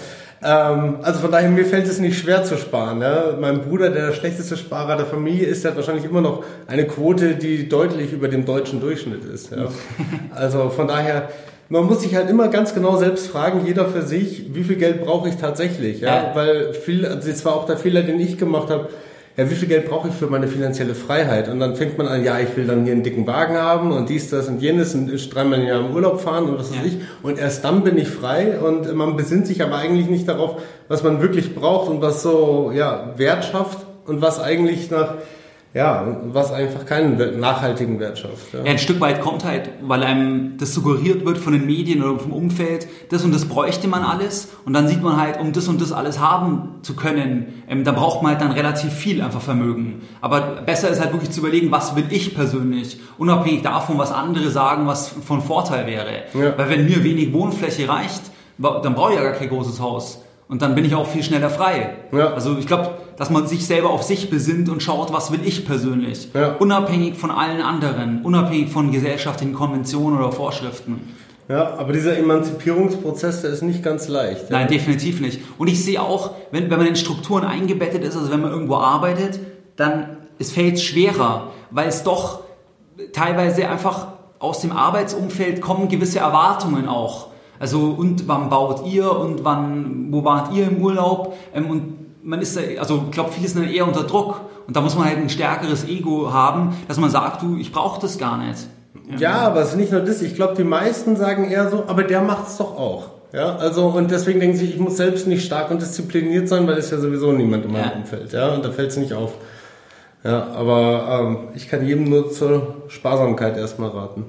Ähm, also von daher, mir fällt es nicht schwer zu sparen. Ja? Mein Bruder, der schlechteste Sparer der Familie ist, der hat wahrscheinlich immer noch eine Quote, die deutlich über dem deutschen Durchschnitt ist. Ja? <laughs> Also von daher, man muss sich halt immer ganz genau selbst fragen, jeder für sich, wie viel Geld brauche ich tatsächlich. Ja? ja. Weil viel, also das war auch der Fehler, den ich gemacht habe ja, wie viel Geld brauche ich für meine finanzielle Freiheit? Und dann fängt man an, ja, ich will dann hier einen dicken Wagen haben und dies, das und jenes und dreimal im Jahr im Urlaub fahren und was weiß ja. ich. Und erst dann bin ich frei und man besinnt sich aber eigentlich nicht darauf, was man wirklich braucht und was so, ja, Wert schafft und was eigentlich nach, ja, was einfach keinen nachhaltigen Wert schafft. Ja. ja. ein Stück weit kommt halt, weil einem das suggeriert wird von den Medien oder vom Umfeld, das und das bräuchte man alles und dann sieht man halt, um das und das alles haben zu können, ähm, da braucht man halt dann relativ viel einfach Vermögen. Aber besser ist halt wirklich zu überlegen, was will ich persönlich, unabhängig davon, was andere sagen, was von Vorteil wäre. Ja. Weil wenn mir wenig Wohnfläche reicht, dann brauche ich ja gar kein großes Haus. Und dann bin ich auch viel schneller frei. Ja. Also ich glaube, dass man sich selber auf sich besinnt und schaut, was will ich persönlich. Ja. Unabhängig von allen anderen, unabhängig von gesellschaftlichen Konventionen oder Vorschriften. Ja, aber dieser Emanzipierungsprozess, der ist nicht ganz leicht. Ja. Nein, definitiv nicht. Und ich sehe auch, wenn, wenn man in Strukturen eingebettet ist, also wenn man irgendwo arbeitet, dann es fällt schwerer, weil es doch teilweise einfach aus dem Arbeitsumfeld kommen gewisse Erwartungen auch. Also und wann baut ihr und wann, wo wart ihr im Urlaub? Ähm, und man ist, also ich glaube, viele sind dann eher unter Druck. Und da muss man halt ein stärkeres Ego haben, dass man sagt, du, ich brauche das gar nicht. Ja, ja aber es ist nicht nur das. Ich glaube, die meisten sagen eher so, aber der macht es doch auch. Ja, also und deswegen denken sie, ich muss selbst nicht stark und diszipliniert sein, weil es ja sowieso niemand in meinem ja. Umfeld. Ja, und da fällt es nicht auf. Ja, aber ähm, ich kann jedem nur zur Sparsamkeit erstmal raten.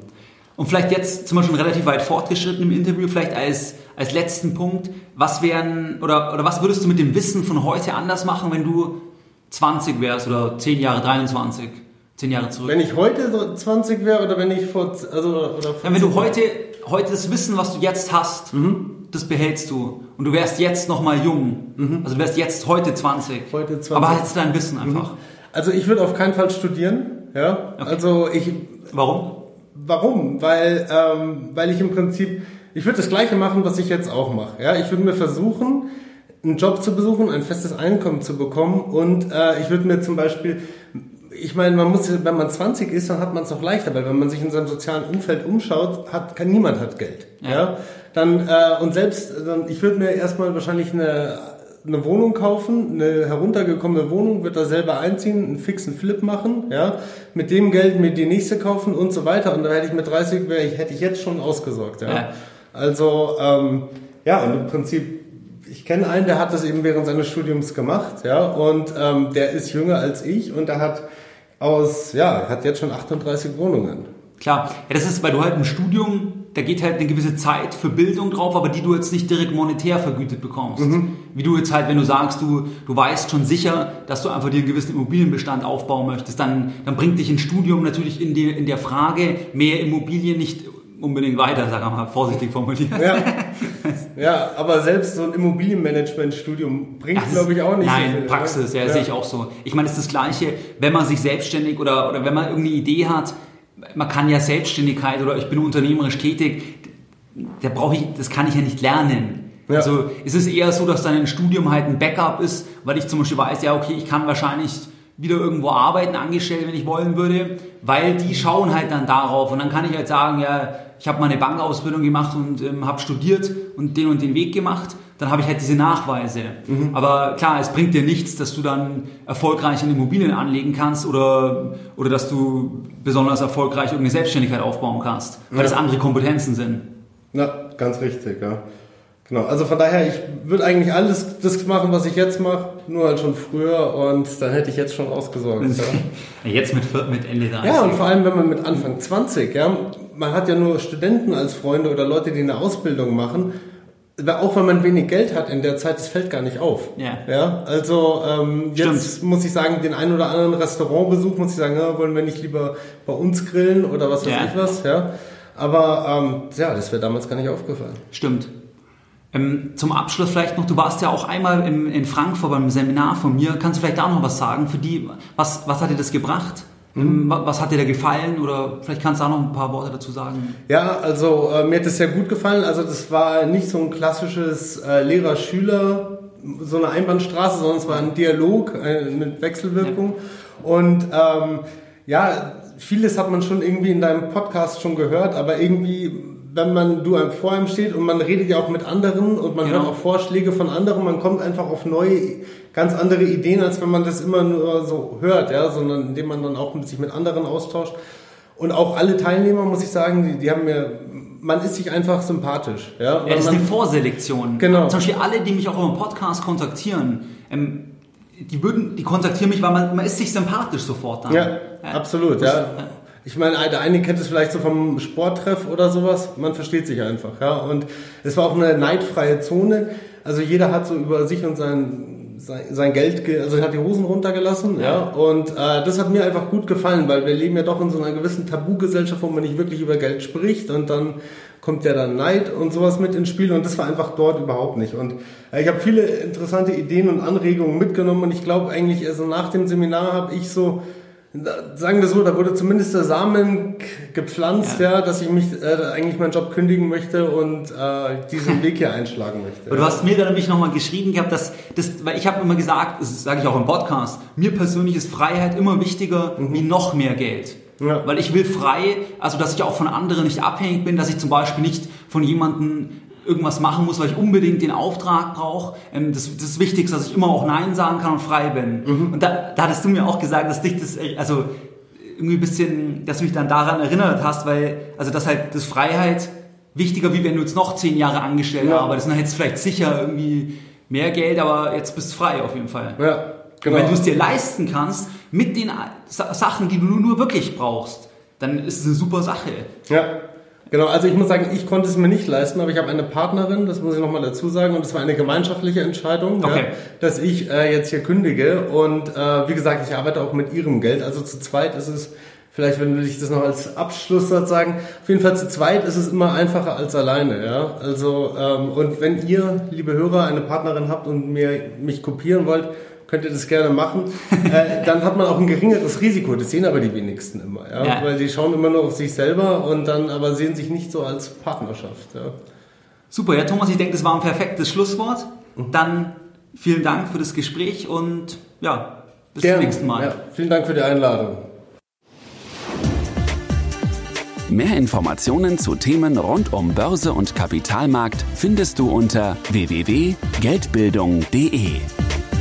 Und vielleicht jetzt sind wir schon relativ weit fortgeschritten im Interview, vielleicht als, als letzten Punkt, was wären oder, oder was würdest du mit dem Wissen von heute anders machen, wenn du 20 wärst oder 10 Jahre, 23, 10 Jahre zurück? Wenn ich heute 20 wäre oder wenn ich vor, also, oder ja, wenn du heute, heute das Wissen, was du jetzt hast, mhm. das behältst du und du wärst jetzt nochmal jung, mhm. also du wärst jetzt heute 20, heute 20. aber hättest dein Wissen einfach. Mhm. Also ich würde auf keinen Fall studieren, ja, okay. also ich... Warum? Warum? Weil, ähm, weil ich im Prinzip, ich würde das Gleiche machen, was ich jetzt auch mache. Ja, ich würde mir versuchen, einen Job zu besuchen, ein festes Einkommen zu bekommen und äh, ich würde mir zum Beispiel, ich meine, man muss, wenn man 20 ist, dann hat man es auch leichter, weil wenn man sich in seinem sozialen Umfeld umschaut, hat kann, niemand hat Geld. Ja. ja? Dann äh, und selbst, dann, ich würde mir erstmal wahrscheinlich eine eine Wohnung kaufen, eine heruntergekommene Wohnung, wird da selber einziehen, einen fixen Flip machen, ja, mit dem Geld mir die nächste kaufen und so weiter. Und da hätte ich mit 30, wäre ich, hätte ich jetzt schon ausgesorgt, ja. ja. Also, ähm, ja, und im Prinzip, ich kenne einen, der hat das eben während seines Studiums gemacht, ja, und ähm, der ist jünger als ich und der hat aus, ja, hat jetzt schon 38 Wohnungen. Klar, ja, das ist, weil du halt im Studium da geht halt eine gewisse Zeit für Bildung drauf, aber die du jetzt nicht direkt monetär vergütet bekommst. Mhm. Wie du jetzt halt, wenn du sagst, du, du weißt schon sicher, dass du einfach dir einen gewissen Immobilienbestand aufbauen möchtest, dann, dann bringt dich ein Studium natürlich in, die, in der Frage, mehr Immobilien nicht unbedingt weiter, sagen wir mal vorsichtig formuliert. Ja, <laughs> ja aber selbst so ein Immobilienmanagement-Studium bringt, glaube ich, auch nicht Nein, so viel, Praxis, ja, ja, sehe ich auch so. Ich meine, es ist das Gleiche, wenn man sich selbstständig oder, oder wenn man irgendeine Idee hat, man kann ja Selbstständigkeit oder ich bin unternehmerisch tätig, da brauche ich, das kann ich ja nicht lernen. Ja. Also ist es eher so, dass dann ein Studium halt ein Backup ist, weil ich zum Beispiel weiß, ja okay, ich kann wahrscheinlich wieder irgendwo arbeiten, angestellt, wenn ich wollen würde, weil die schauen halt dann darauf und dann kann ich halt sagen, ja, ich habe mal eine Bankausbildung gemacht und ähm, habe studiert und den und den Weg gemacht dann habe ich halt diese Nachweise. Mhm. Aber klar, es bringt dir nichts, dass du dann erfolgreich in Immobilien anlegen kannst oder, oder dass du besonders erfolgreich irgendeine Selbstständigkeit aufbauen kannst, weil ja. das andere Kompetenzen sind. Ja, ganz richtig, ja. Genau, also von daher, ich würde eigentlich alles das machen, was ich jetzt mache, nur halt schon früher und dann hätte ich jetzt schon ausgesorgt. ja. <laughs> Jetzt mit, mit Ende 30. Ja, und vor allem, wenn man mit Anfang 20, ja, man hat ja nur Studenten als Freunde oder Leute, die eine Ausbildung machen auch wenn man wenig Geld hat in der Zeit, das fällt gar nicht auf. Ja. ja also ähm, jetzt Stimmt. muss ich sagen, den einen oder anderen Restaurantbesuch muss ich sagen, ja, wollen wir nicht lieber bei uns grillen oder was weiß ja. ich was. Ja. Aber ähm, ja, das wäre damals gar nicht aufgefallen. Stimmt. Ähm, zum Abschluss vielleicht noch, du warst ja auch einmal im, in Frankfurt beim Seminar von mir. Kannst du vielleicht da noch was sagen? Für die, was, was hat dir das gebracht? Mhm. Was hat dir da gefallen oder vielleicht kannst du auch noch ein paar Worte dazu sagen? Ja, also äh, mir hat das sehr gut gefallen. Also das war nicht so ein klassisches äh, Lehrer-Schüler, so eine Einbahnstraße, sondern es war ein Dialog äh, mit Wechselwirkung. Ja. Und ähm, ja, vieles hat man schon irgendwie in deinem Podcast schon gehört, aber irgendwie wenn man du vor ihm steht und man redet ja auch mit anderen und man genau. hört auch Vorschläge von anderen, man kommt einfach auf neue, ganz andere Ideen, als wenn man das immer nur so hört, ja, sondern indem man dann auch sich mit anderen austauscht. Und auch alle Teilnehmer, muss ich sagen, die, die haben mir, man ist sich einfach sympathisch. Ja, ja das ist eine Vorselektion. Genau. Zum Beispiel alle, die mich auch im Podcast kontaktieren, ähm, die würden, die kontaktieren mich, weil man, man ist sich sympathisch sofort dann. Ja, ja. absolut, das, ja. Ich meine, der eine kennt es vielleicht so vom Sporttreff oder sowas. Man versteht sich einfach, ja. Und es war auch eine neidfreie Zone. Also jeder hat so über sich und sein, sein, sein Geld, also er hat die Hosen runtergelassen, ja. ja. Und äh, das hat mir einfach gut gefallen, weil wir leben ja doch in so einer gewissen Tabugesellschaft, wo man nicht wirklich über Geld spricht und dann kommt ja dann Neid und sowas mit ins Spiel und das war einfach dort überhaupt nicht. Und äh, ich habe viele interessante Ideen und Anregungen mitgenommen und ich glaube eigentlich, also nach dem Seminar habe ich so sagen wir so, da wurde zumindest der Samen gepflanzt, ja. ja dass ich mich äh, eigentlich meinen Job kündigen möchte und äh, diesen Weg hier einschlagen möchte. <laughs> Aber du hast mir dann nämlich nochmal geschrieben gehabt, dass das, weil ich habe immer gesagt, das sage ich auch im Podcast, mir persönlich ist Freiheit immer wichtiger mhm. wie noch mehr Geld. Ja. Weil ich will frei, also dass ich auch von anderen nicht abhängig bin, dass ich zum Beispiel nicht von jemandem irgendwas machen muss, weil ich unbedingt den Auftrag brauche. Ähm, das, das Wichtigste, dass ich immer auch Nein sagen kann und frei bin. Mhm. Und da, da hattest du mir auch gesagt, dass dich das, also irgendwie ein bisschen, dass du mich dann daran erinnert hast, weil, also dass halt das Freiheit wichtiger, wie wenn du jetzt noch zehn Jahre angestellt ja. arbeitest, dann hättest du vielleicht sicher irgendwie mehr Geld, aber jetzt bist du frei auf jeden Fall. Ja, genau. Und wenn du es dir leisten kannst, mit den Sachen, die du nur wirklich brauchst, dann ist es eine super Sache. Ja. Genau, also ich muss sagen, ich konnte es mir nicht leisten, aber ich habe eine Partnerin, das muss ich nochmal dazu sagen, und es war eine gemeinschaftliche Entscheidung, okay. ja, dass ich äh, jetzt hier kündige. Und äh, wie gesagt, ich arbeite auch mit ihrem Geld. Also zu zweit ist es, vielleicht wenn will ich das noch als Abschlusssatz sagen, auf jeden Fall zu zweit ist es immer einfacher als alleine. Ja? Also ähm, und wenn ihr, liebe Hörer, eine Partnerin habt und mir mich kopieren wollt, könnt ihr das gerne machen. <laughs> äh, dann hat man auch ein geringeres Risiko. Das sehen aber die wenigsten immer, ja? ja? weil die schauen immer nur auf sich selber und dann aber sehen sich nicht so als Partnerschaft. Ja? Super, ja Thomas, ich denke, das war ein perfektes Schlusswort. Mhm. Dann vielen Dank für das Gespräch und ja, bis Gerne. zum nächsten Mal. Ja, vielen Dank für die Einladung. Mehr Informationen zu Themen rund um Börse und Kapitalmarkt findest du unter www.geldbildung.de.